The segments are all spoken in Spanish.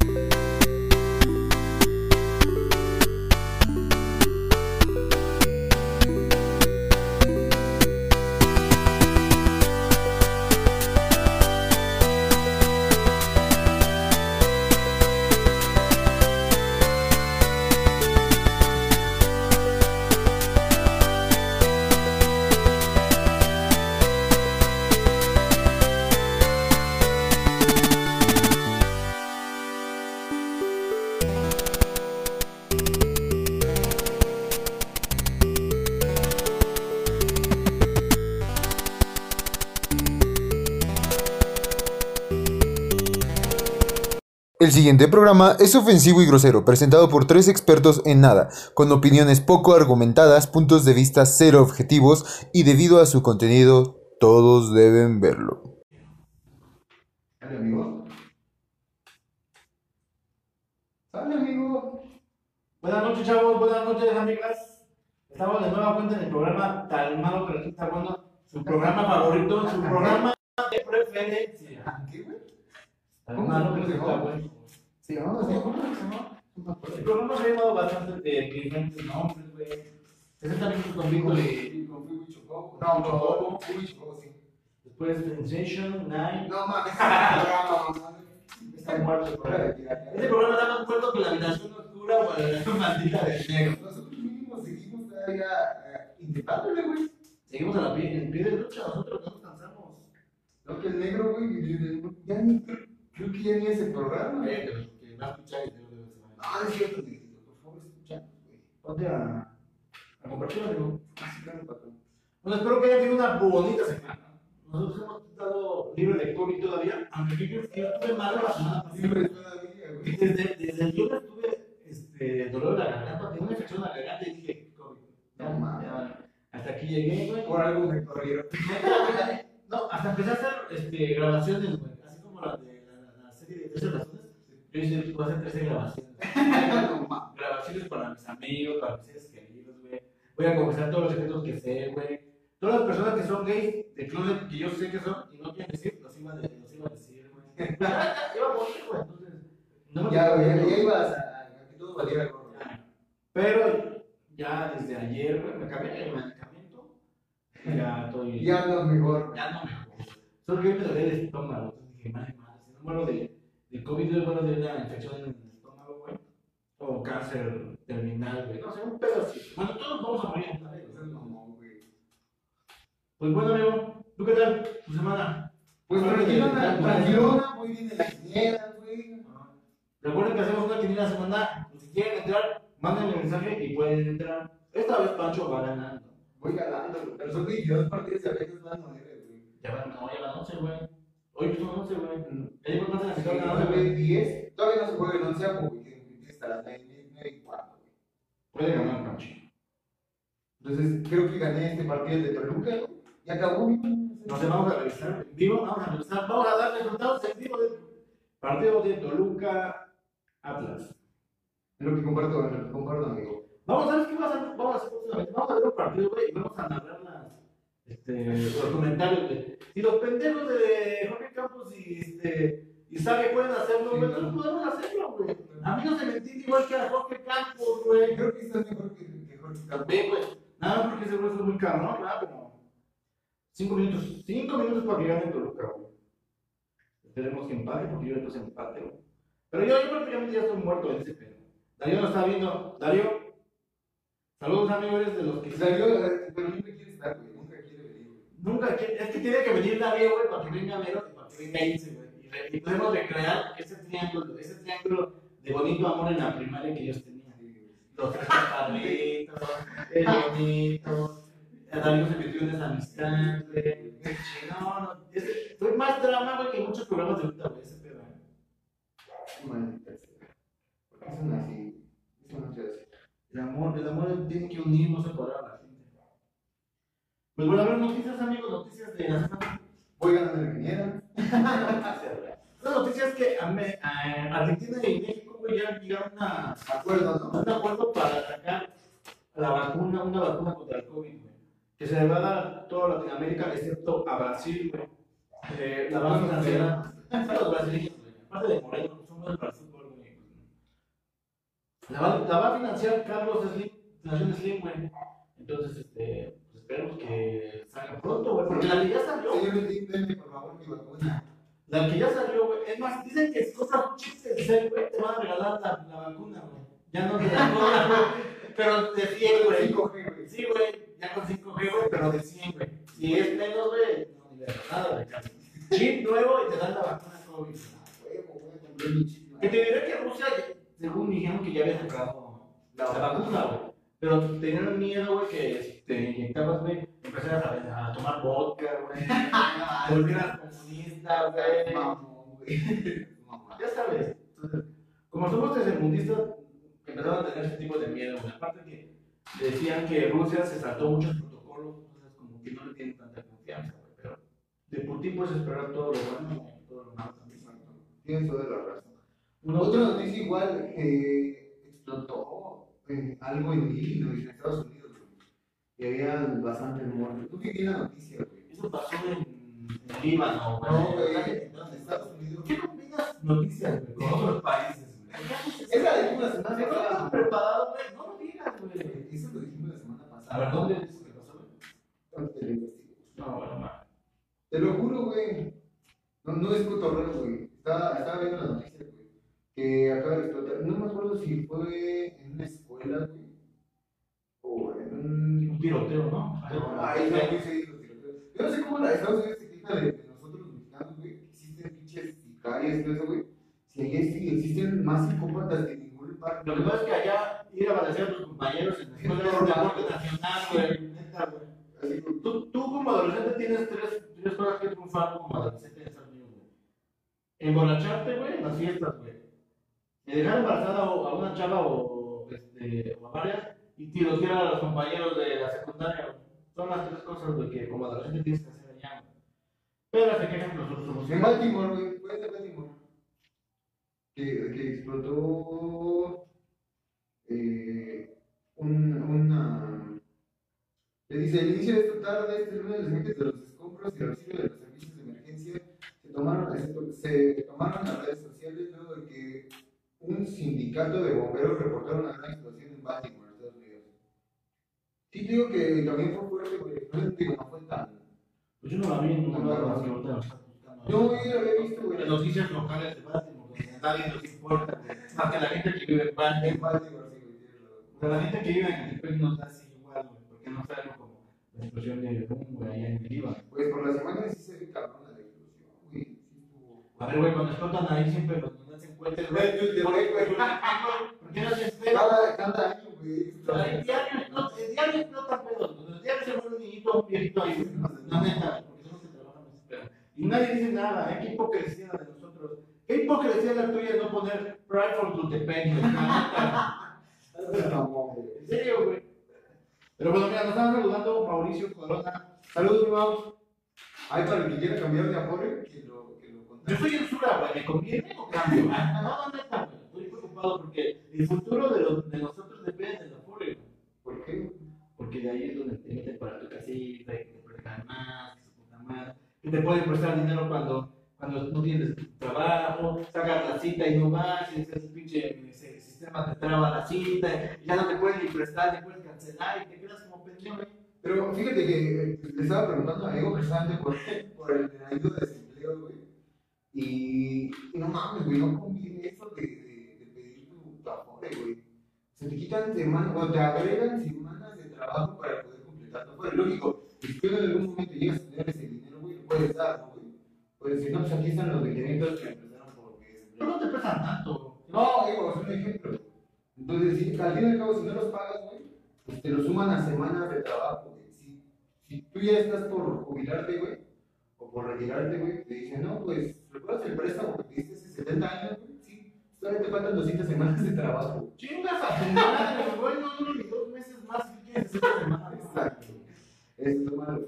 El siguiente programa es ofensivo y grosero, presentado por tres expertos en nada, con opiniones poco argumentadas, puntos de vista cero objetivos y debido a su contenido, todos deben verlo. ¿Sale, amigo? ¿Sale, amigo? Buenas noches, chavos. Buenas noches, amigas. Estamos de nueva cuenta en el programa Tan Malo que resulta bueno. Su programa favorito, su programa de preferencia. ¿Qué, güey? Tan ¿Cómo malo que llama? bueno. Sí, hacer ¿cómo se? No acuerdo. El programa se ha llamado bastante de diferentes nombres, güey. 60 minutos con Víctor y con Fui Chocobo. No, No, Chocobo. no, Fui Chocobo, sí. después Sensation, Nine. No mames. Está muerto el programa. Este está más muerto que la habitación nocturna o la maldita del negro. Nosotros mismos seguimos todavía intentándole, güey. Seguimos a la pie, en pie de lucha, nosotros no cansamos. Lo que el negro, güey, ya ni, creo que ya ni es el programa. Y saber. No, es cierto, por favor, escuchanos, güey. Ponte a, a compartir, amigo. Así que, patrón. Bueno, espero que hayan tenido una bonita semana. Nosotros hemos estado libre de COVID todavía, aunque yo estuve la. Siempre todavía, güey. Desde, desde el lunes tuve este, dolor de la garganta, tenía una infección en la garganta y dije, COVID. No mames. Hasta aquí llegué, güey. Por algo me corrieron. No, hasta empecé a hacer este, grabaciones, güey. Así como la de la, la serie de 13 razones. Yo hice, puedo hacer 13 grabaciones. Grabaciones para mis amigos, para mis seres queridos, güey. Voy a confesar todos los secretos que sé, güey. Todas las personas que son gays de closet que yo sé que son y no quieren decir, los iba a, de- los iba a decir, güey. iba a morir, güey. Entonces, no me Ya, güey, ya, ibas a, a que todo valiera. Pero ya desde ayer, güey, me cambié el medicamento. Ya estoy. Ya no mejor. ya no me jodas. Solo que hoy me dolía el estómago. Entonces dije, madre, madre, si no muero de, de COVID, muero de una infección en el estómago, güey. O cáncer terminal, güey. No sé, un pedo así. Bueno, todos vamos a morir Eso güey. no, no, güey. Pues bueno, amigo, ¿tú qué tal? ¿Tu semana? Pues Bueno, bueno, tranquilona, muy bien en la quiniela, güey. Recuerden que hacemos una quiniela semanal. Si quieren entrar, mándenme mensaje y pueden entrar. Esta vez Pancho va ganando. Voy ganando, pero son 22 partidos y a veces van 9, güey. Ya van, no, ya van 11, güey. Hoy son 11, güey. Ya llevo más de la mitad no se ve güey. 10, todavía no se juega en onceavo, güey, que empieza hasta las 9 y cuarto, güey. Puede ganar Pancho. Entonces, creo que gané este partido de Toluca, güey. Y acabó, güey. No sé, vamos a revisar en vivo, vamos a revisar, vamos a dar resultados en vivo del partido de Toluca Atlas. Es lo que comparto, lo que comparto, amigo. Vamos a ver qué vamos a hacer, vamos a hacer. Vamos a ver un partido, güey, y vamos a narrar este, los comentarios, güey. Si los pendejos de Jorge Campos y, este, y Sague pueden hacerlo, güey, nosotros no. podemos hacerlo, güey. A mí no se me entiende igual que a Jorge Campos, güey. Creo que estás mejor que, que Jorge Campos. Güey. Nada más porque ese güey fue muy cabrón, ¿verdad? Pero. Cinco minutos. Cinco minutos para que gane Toluca, güey. Esperemos que empate, porque yo después empate, güey. Pero yo, yo prácticamente ya estoy muerto en ese pedo. Darío lo está viendo. Darío. Saludos, amigos, eres de los que. Salió, eh, pero güey. Nunca quiere venir, güey. Nunca, es que tiene que venir Darío, güey, para que venga Mero y para que venga Ilse, güey. Y, podemos recrear ese triángulo, ese triángulo de bonito amor en la primaria que ellos tenían. Los tres padritos, el bonito. Darío se metió en esa amistad, güey. No, no, ese- fue más drama, güey, que muchos programas de ahorita, güey, ese pedo. Maldita sea. ¿Por qué son así? El amor, el amor tiene que unir, no separar a la gente. Pues bueno, a ver, noticias, amigos, noticias de la semana. Voy ganando la quiniela. Una noticia es que a a- Argentina y México güey, ya llegaron a, Acuerdo, a ¿no? un acuerdo para sacar la vacuna, una vacuna contra el COVID, güey. Que se le va a dar a toda Latinoamérica, excepto a Brasil, güey. Eh, la base financiera. Sí, los brasileños, güey. Aparte de Moreno, son buenos para el fútbol, güey. La va, la va a financiar Carlos Slim, Fundación Slim, güey. Entonces, este, esperemos que salga pronto, güey. Porque la que ya salió, Slim, denme por favor mi vacuna. la que ya salió, güey. Es más, dicen que es cosa chiste de ser, güey, te van a regalar la, la vacuna, güey. Ya no te la cobran, güey. Pero de 100, güey. 5G, güey. Sí, güey, ya con 5G, güey, pero de 100, güey. Si es menos, güey, no, ni de nada, güey. Chip nuevo y te dan la vacuna COVID. Chip. Que te diré que Rusia, según dijeron que ya había sacado la vacuna, güey. Pero tenían miedo, güey, que si te inyectabas, güey, empezaras a, a tomar vodka, güey. Volvieras comunista, güey. Mamón, güey. Ya sabes. Entonces, como somos tercermundistas, empezaron a tener ese tipo de miedo, güey. Aparte que decían que Rusia se saltó muchos protocolos, entonces como que no le tienen tanta confianza, güey. Pero de por ti puedes esperar todo lo bueno todo lo malo también. Tienes toda la razón. Otra noticia igual, que explotó algo Illinois, en Estados Unidos, güey. Y había bastantes muertos. ¿Tú qué tienes la noticia, güey? Eso pasó en, en Líbano, güey. No, güey, en Estados Unidos. ¿Por qué combinas noticias, güey, con otros países, güey? Es la de la semana Si no estás pasada. preparado, güey, no lo digas, güey. Eso lo dijimos la semana pasada. A ver, ¿dónde dices que pasó, güey? No, bueno, ma. Te lo juro, güey. No, no es cotorreo, güey. Estaba, estaba viendo la noticia, güey. Que acaba de explotar. No me acuerdo si fue en una escuela, güey. O en un. Un tiroteo, ¿no? No, güey, sí, los tiroteos. Yo no sé cómo la Estados Unidos se queja de, de nosotros los mexicanos, güey. que Existen pinches sicarias y todo eso, güey. Si allá sí existen más psicópatas que ningún lugar. Lo que pasa es que allá ir a balasear a tus compañeros en la escuela es un deporte nacional, güey. Así. Tú, tú como adolescente tienes tres, tres cosas que triunfar como adolescente en Estados Unidos, güey. Emborracharte, güey, en las fiestas, güey. Y dejar embarazada a a una chava o, este, o a varias y tirotear a los compañeros de la secundaria. Son las tres cosas, güey, que como adolescente tienes que hacer allá. Pero se quejan que nosotros somos En Baltimore, güey, fue de Baltimore. Que, que explotó eh, un, una. Le dice: el inicio de esta tarde, este lunes, los agentes de los escombros y el auxilio de los servicios de emergencia se tomaron, se tomaron las redes sociales luego de que un sindicato de bomberos reportaron una gran explosión en Baltimore, Estados Unidos. Sí, te digo que también fue fuerte. No, digo, no fue tan. Pues yo no la vi en estás buscando. No, yo lo había visto, güey. En noticias locales de Baltimore, donde a nadie nos importa. Más que la gente que vive en Baltimore. En Baltimore, sí, güey, tienes razón. O sea, la gente que vive en Catepec nos da así igual, güey, porque no saben como la explosión de boom, güey, allá en el Líbano. Pues por las imágenes sí se ve cabrón la explosión, güey. A ver, güey, cuando explotan ahí siempre nos nos hacen cuentas, güey. Güey, yo- ¿Por qué, güey? ¿Por qué no se espera? Cada, cada año, güey. El diario explota, el diario explota pedos, güey. El diario se muere un niñito, un viejito ahí, güey. La neta, porque son los que trabajan en espera. Y nadie dice nada, ¿eh? Qué hipocresía la de nosotros. Qué hipocresía la tuya no poner Pride for Tutepec. En serio, güey. Pero bueno, mira, nos están saludando Mauricio Corona. Saludos, mi para el que quiera cambiar de que lo Yo soy el Sura, güey. ¿Me conviene o cambio? No, no, neta. Estoy preocupado porque el futuro de, los, de nosotros depende de la güey. ¿Por qué? Porque de ahí es donde te meten para tu casita, que te prestan más, que se puta más. Que te pueden prestar dinero cuando, cuando no tienes trabajo, sacas la cita y no vas, y ese pinche sistema te traba la cita, y ya no te pueden ni prestar, ni puedes cancelar, y te quedas como pendejo. Pero fíjate que eh, le estaba preguntando a Diego precisamente por, por el ayuda de desempleo, güey. Y, y no mames, güey, no conviene eso de, de, de pedir tu, tu güey. Se te quitan semanas, o te agregan semanas de trabajo para poder completar tu Afore. Lógico, si tú en algún momento llegas a tener ese dinero, güey, lo puedes dar, ¿no, güey? Puedes decir, no, pues aquí están los 500 que empezaron por Pero desempleo. no te prestan tanto. No, digo, es un ejemplo. Entonces, si, al fin y al cabo, si no los pagas, güey, pues te lo suman a semanas de trabajo, güey. Si, si tú ya estás por jubilarte, güey, o por retirarte, güey, te dicen, no, pues, ¿recuerdas el préstamo que te diste hace 70 años, güey? Sí, todavía te faltan 200 semanas de trabajo. Chingas a tu madre, güey, no duro ni dos meses más que quieres esta semana. Exacto. Eso es lo malo.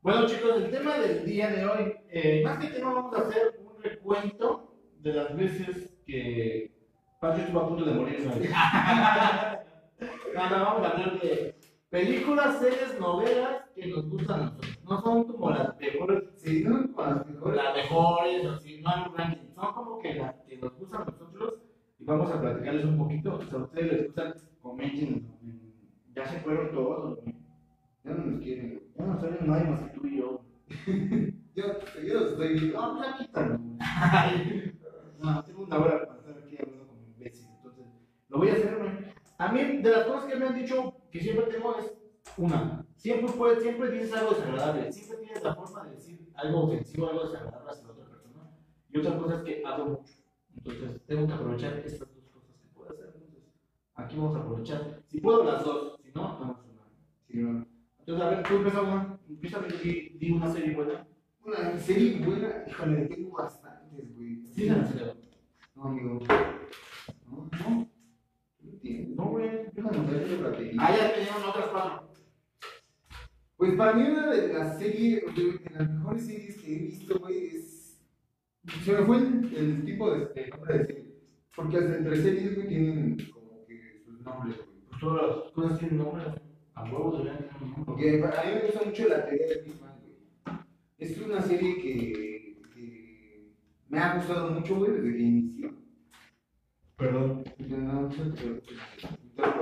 Bueno chicos, el tema del día de hoy, eh, más que tema vamos a hacer un recuento de las veces que Pancho estuvo a punto de morir. No, no, vamos a hablar de películas, series, novelas que nos gustan a nosotros. No son como las mejores, Sí, ¿no? Con las mejores. las mejores, o si no hay un ranking, son como que las que nos gustan a nosotros y vamos a platicarles un poquito. Sea, a ustedes les gustan, comenten. Ya se fueron todos, güey. Ya no nos quieren. Ya no salen nadie más que tú y yo. Yo, los estoy viendo. No, pues ya quítalo. No, tengo una hora para estar aquí hablando con imbécil, entonces lo voy a hacer, güey. A mí, de las cosas que me han dicho que siempre tengo es una. Siempre, puedes, siempre dices algo desagradable, siempre tienes la forma de decir algo ofensivo, algo desagradable hacia la otra persona. Y otra cosa es que hablo mucho. Entonces, tengo que aprovechar estas dos cosas que puedo hacer. Entonces, aquí vamos a aprovechar. Si puedo, las dos. Si no, no vamos a nada. Sí, no. Entonces, a ver, tú empieza una. Empieza a di, una serie buena. Una serie buena, híjole, tengo bastantes, güey. Sí, la. No, amigo. No, no. No entiendo. No, güey. Déjame ver la batería. Ah, ya tenían otras cuatro. Pues para mí una de las series, de las mejores series que he visto, güey, es... Se me fue el, el tipo de, de nombre de serie. Porque hasta entre series, güey, tienen como que sus nombres, güey. Pues todas las cosas tienen nombre. A huevo deberían tener un nombre. Porque a mí me gusta mucho la teoría de Big Bang, güey. Es una serie que, que me ha gustado mucho, güey, desde que inició. Perdón. No,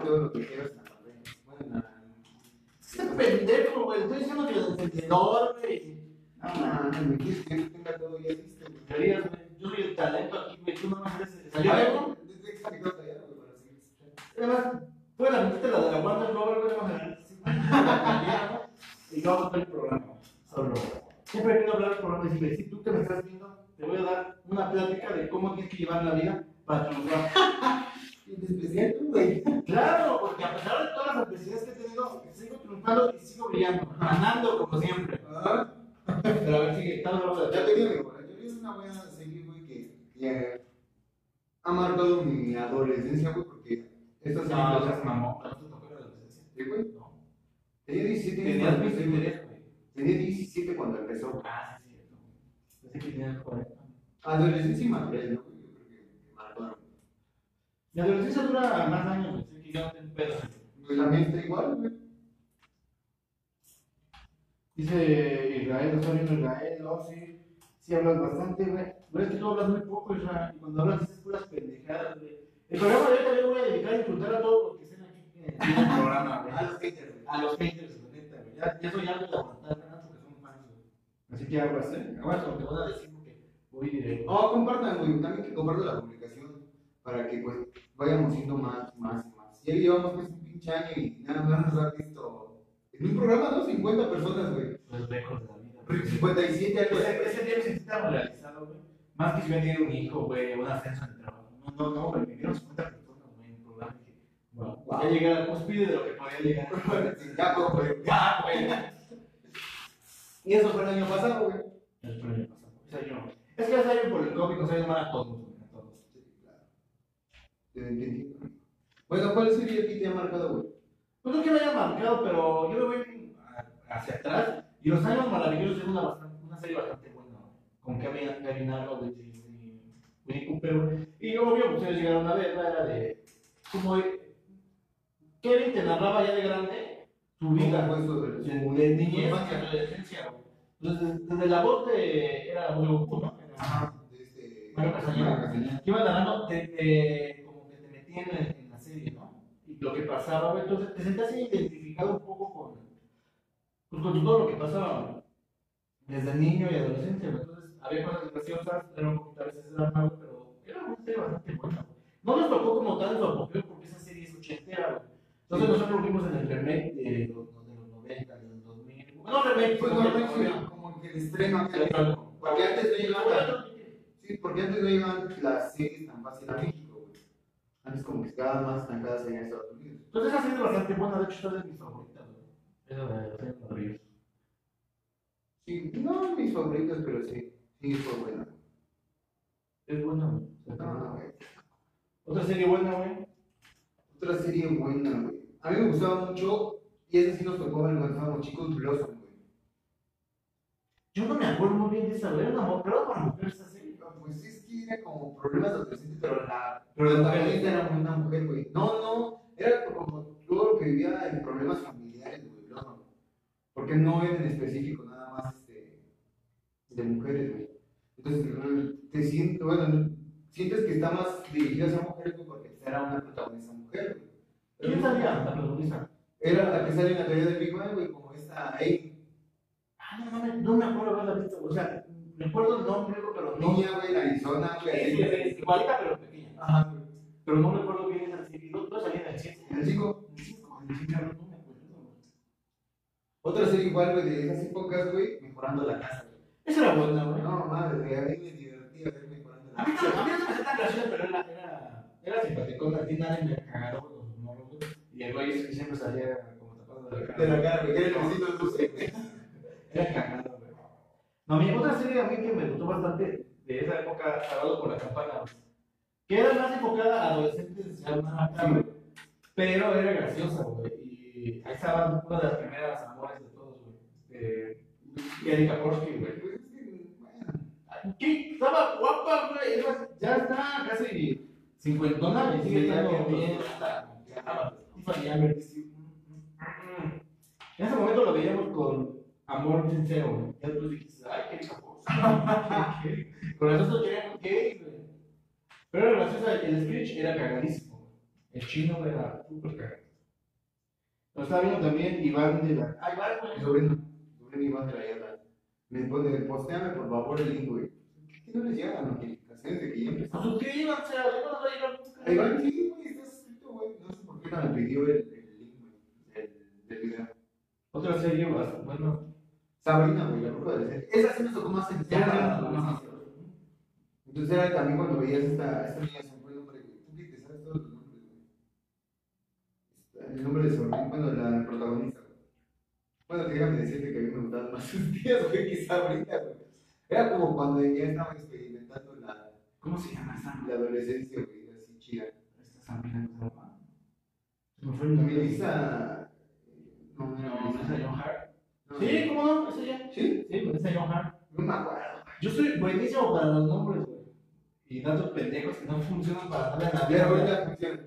todo lo que quieras pendejo, güey. Estoy diciendo que el encendedor, güey. No, no, no, me quieres que yo tenga todo ya listo, güey. Yo soy el talento aquí, güey. Tú nomás eres. ¿Salió algo? Desde que se me. Además, la metiste la de la Glover, güey. Vamos a. Y yo vamos a ver el programa. Solo. Siempre he querido hablar del programa y decirle, si tú que me estás viendo, te voy a dar una plática de cómo tienes que llevar la vida para triunfar. Y en especial güey. Claro, porque a pesar de todas las adversidades que he tenido, sigo triunfando y sigo brillando, ganando como siempre. Ah, Pero a ver, sigue, estamos hablando de Ya te digo, teoría es una buena serie, güey, que, que ha marcado mi adolescencia, güey, porque esta serie... No, mamón, no te tocó la adolescencia. ¿Sí, güey? No. Tenía 17 años. Tenías cuando 20 empezó, güey. interés, güey. Tenía 17 cuando empezó. Ah, sí, cierto. Pensé que tenías 40. Adolescencia y madurez, ¿no? güey? Yo creo que, que marcaron. Mi adolescencia dura más años, güey. Así que yo no tengo pedo. Pues la mía está igual, güey. Dice Israel, está viendo Israel, no, sí. Sí hablas bastante, güey. Pero es que tú hablas muy poco, Israel. Y cuando hablas dices puras pendejadas, güey. El programa de hoy también voy a dedicar a insultar a todos los que estén aquí en el programa, güey. A los haters, güey. A los haters, la neta, güey. Ya, ya soy algo de aguantar, ¿verdad? Porque son fans, güey. Así que aguas, ¿eh? Aguas lo que voy a decir porque voy directo. No, compartan, güey. También que compartan la publicación para que, pues, vayamos siendo más, más y más. Ya llevamos, pues, un pinche año y nada más nos han visto. En un programa, ¿no? 50 personas, güey. Los récords de la vida. güey. 57 algo Ese, ese día me sentí tan realizado, güey. Más que si hubiera tenido un hijo, güey, un ascenso en el trabajo. No, no, no, güey. Me dieron 50 personas, güey, en el programa. Y dije, wow, Wow. ya llegué a la cúspide de lo que podía llegar. Ya, güey. ya, güey. Y eso fue el año pasado, güey. El premio pasado. Ese año. Es que ese año por el COVID nos salió mal a todos, güey. A todos. Bueno, ¿cuál sería el que te ha marcado, güey? Pues no que me haya marcado, pero yo me voy a- hacia atrás. Y Los Años Maravillosos es una, bastante- una serie bastante buena. Con Kevin y y Winnie Cooper. Y obvio, pues ustedes llegaron a verla, era de. Como de- Kevin te narraba ya de grande su vida, ¿Cómo fue eso de- de, su- de niñez adolescencia. Entonces, desde la voz de. Era Ajá. De este... Mario Castañeda. Mario Castañeda. que iba narrando, te, en, la serie, ¿no? Y lo que pasaba, entonces te sentías identificado un poco con, pues, con todo lo que pasaba desde niño y adolescencia, güey. Entonces había cosas graciosas, era un poquito a veces drama, güey, pero era una serie bastante buena. No nos tocó como tal su apogeo porque esa serie es ochentera. Entonces nosotros vimos en el remake de los, de los 90, de los 2000. No remake, Pues no, sí, como que el estreno. Porque antes no llegaban. Sí, porque antes no llegaban las series tan fácil a México, güey. Antes como que estaban más estancadas allá en Estados Unidos. Entonces esa serie es bastante buena, de hecho es de mis favoritas. Esa de los años maravillosos. Sí, no mis favoritas, pero sí, sí fue buena. Es buena, güey. Güey. Otra serie buena, güey. Otra serie buena, güey. A mí me gustaba mucho, y esa sí nos tocó ver cuando estábamos chicos, Blossom, güey. Yo no me acuerdo muy bien de esa, güey. Era una mujer, una mujer esa serie. Ah, Pues es como problemas adolescentes, pero la protagonista era una mujer, güey. No, no, era como todo lo que vivía en problemas familiares, güey, Blossom. Porque no era en específico nada más este, de mujeres, güey. Entonces, te sientes, bueno, sientes que está más dirigidos a mujeres güey, porque era una protagonista mujer. güey. ¿Quién no- salía? La protagonista. Era la que sale en la teoría del Big Bang, güey, como esta Amy. Ah, no mames, no me acuerdo haberla visto. O sea, recuerdo el nombre, pero no. Niña, güey, en Arizona, güey. Sí, sí, sí, igualita, pero pequeña. Ajá, güey. Pero no recuerdo bien esa serie. No, no salía en el 7. En el cinco. En el 5, en el 5, no me acuerdo. Otra serie igual, güey, de esas épocas, güey, mejorando la casa, güey. Esa era buena, güey. No, madre, güey, a mí me divertía ver mejorando la A mí, no- casa. a mí no se me hacía tan graciosa, pero era, era, era simpaticona. A ti nadie me cagaron los morros, güey. Y el güey siempre salía como tapado de la cara. De la cara, güey, era el besito de dulce, güey. Era cagado, No, mi otra serie a mí que me gustó bastante de esa época, Salvado por la Campana. Que era más enfocada a adolescentes, acá, güey. Pero era graciosa, güey. Y ahí estaba una de las primeras amores de todos, güey. Este, Erika Porsky, güey. Pues es que, bueno, ¿Qué? Estaba guapa, güey. Ya está casi cincuentona y sigue estando bien, Tiffany. En ese momento lo veíamos con amor sincero. Ya después dijiste, ay, qué capos. Con el resto querían güey. Pero el Screech era cagadísimo. El chino era súper cagado. Lo estaba viendo también Iván de la. Ah, Iván, güey. sobrino, sobrino Iván de la Yala, me pone, posteame por favor el link, güey. ¿Qué no les llegan notificaciones de que ya empezó? Suscríbanse, a ver, no nos va a llegar nunca. Ahí va, sí, güey, está escrito, güey. No sé por qué no me pidió el, el link, güey, del, del video. Otra serie, bueno, Sabrina, güey, la bruja serie. Esa sí me tocó más en ¿no? más Entonces era también cuando veías esta, esta niña, güey. Tú que te sabes todos los nombres, güey. Esta- El nombre de Sabrina, bueno, la protagonista, güey. Bueno, déjame decirte que a mí me gustaban más sus tías, güey, que Sabrina, güey. Era como cuando ya estaba experimentando la, ¿Cómo se llama esa? la adolescencia, güey, así chida. Esta Sabrina, ¿cómo se llama? Se me fue. Melissa. No, no, No, John Hart. No, Sí, ¿cómo no? Esa ya. ¿Sí? Sí, Melissa John Hart. No me acuerdo. Yo soy buenísimo para los nombres, güey. Y datos pendejos que no funcionan para darle a la Pero vida, güey. ahorita funciona.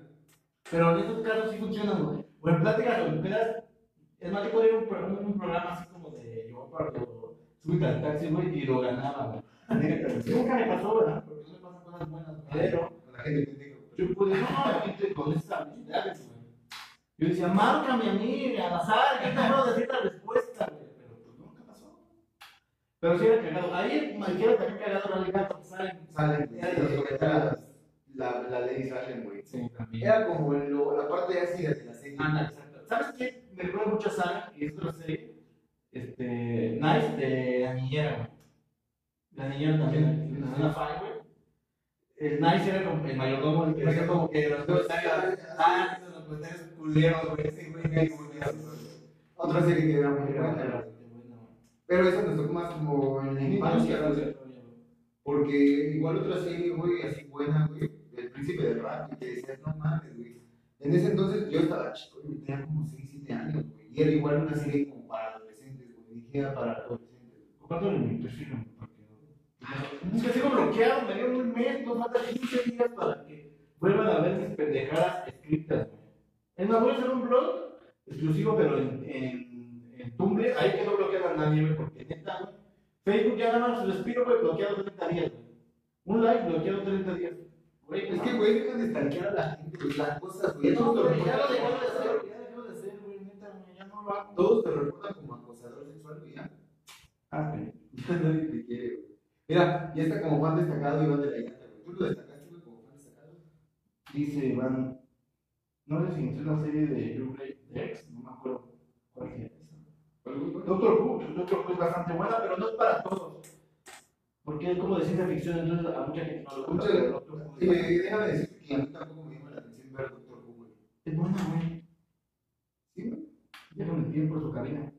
Pero en estos casos sí funcionan, güey. O en pláticas o en pedas. Es más, yo podía ir a un, un programa así como de yo para subir al taxi, güey, y lo ganaba, güey. Nunca me pasó, ¿verdad? Porque no me pasan cosas buenas, pero Con la gente pendeja. yo pude, no, la gente con esas habilidades, güey. Yo decía, márcame a mí, al azar, yo te puedo decir la respuesta, güey. Pero pues nunca pasó. Pero sí era cagado. Ahí queda también cagado la liga salen. Salen, de comentarios. La, la ley Salen, güey. Sí, también. Era como lo- la parte ácida de la serie. Anda, exacto. ¿Sabes qué? Me recuerda mucho a Saga, que es otra serie. Este. Nice de la niñera, güey. La niñera también. La una fan, güey. El Nice era como el mayordomo, el que como que los los comentarios culeros, güey. Ese güey me Otra serie que era muy buena. Pero esa nos tocó más como en la infancia. Porque igual otra serie, güey, así buena, güey, El Príncipe del Rap, que decías, no mames, güey. En ese entonces yo estaba chico, yo tenía como 6, 7 años, güey. Y era igual una serie como para adolescentes, güey, dirigida para adolescentes. ¿Cuánto en mi perfil? Es que sigo bloqueado, me dio un mes, no falta 15 días para que vuelvan a ver mis pendejadas escritas, güey. Es más, voy a hacer un blog exclusivo, pero en, en, en Tumblr, ahí que no bloquean a nadie, güey, porque neta, güey. Facebook ya nada más respiro, güey, bloqueado 30 días, güey. Un like bloqueado 30 días. Güey, Es que, güey, dejan de stalkear a la gente, güey, las cosas, güey. no, Todos te güey, ya lo como de hacer, acosador. ya dejó de hacer, güey, neta, güey, ya no lo hago. Todos te reportan como acosador sexual, güey, ya. Ah. Ya nadie te quiere, güey. Mira, ya está como fan destacado Iván de la Llanta, güey. ¿Tú lo destacaste, güey, como fan destacado? Dice Iván, no sé si es la serie de Your Great Ex, no me acuerdo cuál es esa. Doctor Who, Doctor Who es bastante buena, pero no es para todos. Porque es como de ciencia ficción, entonces a mucha gente no le gusta. Doctor Who es buena. déjame decirte que a mí tampoco me llama la atención ver Doctor Who, güey. Es buena, güey. ¿Sí, güey? Deja un tiempo en su cabina.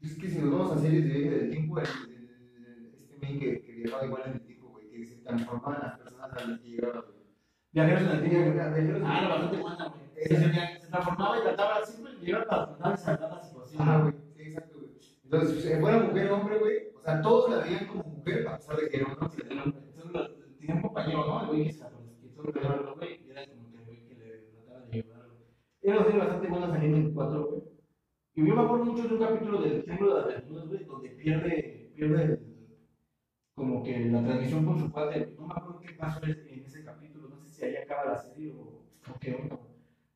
Es que si nos vamos a series de viaje del tiempo, el, el- este men que, que viajaba igual en el tiempo, güey, que se transformaban las personas a las que llegaban, güey. Viajeros en el tiempo. Viajeros en el Ah, era bastante buena, güey. Se, transformaba y trataba, siempre llegaba para tratar de salvar la situación. Ah, güey, sí, exacto, güey. Entonces, si fuera mujer o hombre, güey, o sea, todos la veían como mujer, a pesar de que era hombre. Solo Tenía un compañero, ¿no? El güey que se que solo y era como que el güey que le trataba de ayudar. Era una bastante buena saliendo en cuatro, güey. Y yo me acuerdo mucho de un capítulo del Triángulo de las Bermudas, güey, donde pierde, pierde el- como que la transmisión con su padre. No me acuerdo qué pasó en ese capítulo, la serie o, o qué onda.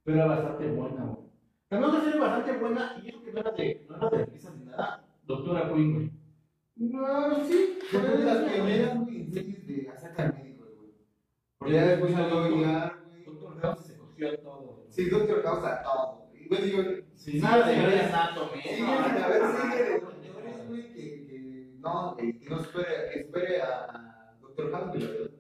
Pero era bastante buena, güey. También otra serie bastante buena, y eso que no era de, no era de risa ni nada, Doctora Queen, güey. No, sí, fue de las pioneras, güey, en series de acerca de médicos, güey. Porque ya después salió VR, güey. Doctor House se cogió a todo. Sí, Doctor House a todo. Y bueno, digo, Sí, nada de Grey's Anatomy. Sí, a ver, serie de doctores, güey, que, que no, que espere, que espere a, Doctor House, güey.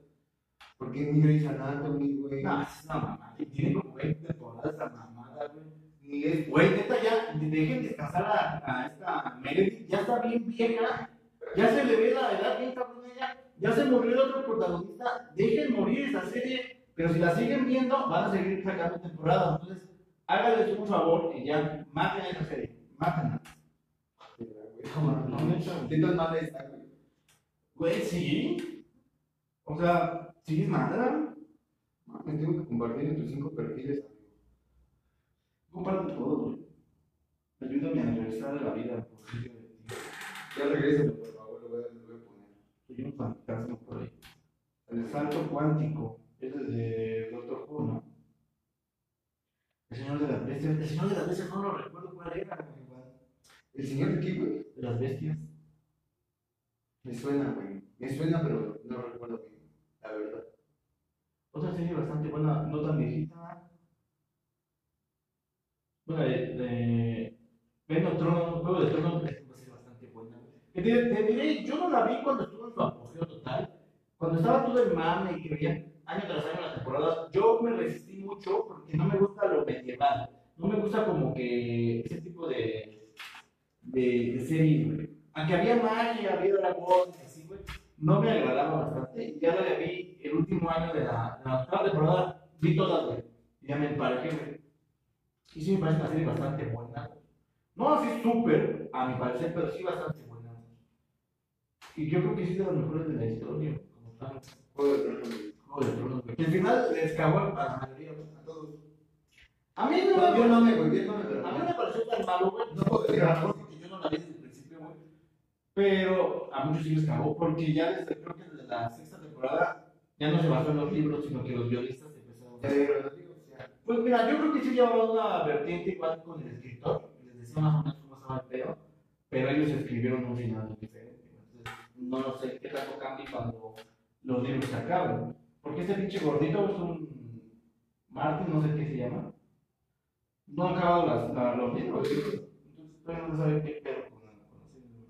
Porque ni Grey's Anatomy, güey, No, es una mamada. Y Tiene como 20 temporadas esa mamada, güey. es, Güey, neta, ya dejen descansar a, a esta Meredith. Ya está bien vieja. Ya se le ve la edad bien cabrón ella. Ya se murió el otro protagonista. Dejen morir esa serie. Pero si la siguen viendo, van a seguir sacando temporadas. Entonces, háganles un favor y ya maten a esa serie. Mátenla. no, no, no, neta. ¿Qué tan mal está, güey? Güey, sí. O sea, sí es mala. Me tengo que compartir en tus cinco perfiles, amigo. Comparte todo, güey. Ayúdame a regresar a la vida. Ya regrésalo, por favor, lo voy a, lo voy a poner. Soy un fantasma por ahí. El salto cuántico. Ese es de Doctor Who, ¿no? El señor de las bestias. El señor de las bestias no lo recuerdo cuál era. ¿El señor de güey? De las bestias. Me suena, güey. Me suena, pero no recuerdo bien, la verdad. Otra serie bastante buena, no tan viejita. Bueno, de. de of Thrones, Juego de Tronos es una serie bastante buena. Te, te diré, yo no la vi cuando estuvo en su apogeo total. Cuando estaba todo el mame y que veía año tras año las temporadas, yo me resistí mucho porque no me gusta lo medieval. No me gusta como que ese tipo de, de, güey. Aunque había magia, había dragones, así, güey, no me agradaba bastante. Y ya la vi el último año de la, de la octava temporada, vi todas, güey. Y ya me emparejé, güey. Y sí me parece una serie bastante buena. No así súper, a mi parecer, pero sí bastante buena. Y yo creo que sí es de las mejores de la historia, como tal. Juego de Tronos, güey. Juego de Tronos, güey. Que al final les cagó a la mayoría, a todos. A mí no, No, me yo no me, güey, yo no me, pero. a mí no me pareció tan malo, güey. No puedo decir porque yo no la vi desde el principio, güey. Pero a muchos sí les cagó, porque ya desde, creo que desde la sexta temporada ya no se basó en los libros, sino que los guionistas empezaron a... o sea, Pues mira, yo creo que sí llevaba una vertiente igual con el escritor, les decía más o menos cómo estaba el pedo, pero ellos escribieron un final diferente. Entonces, no lo sé qué tanto cambia cuando los libros se acaban. Porque ese pinche gordito es un Martin, no sé qué se llama. No han acabado las, la- los libros, entonces todavía no se sabe qué pedo con la, con la serie. güey.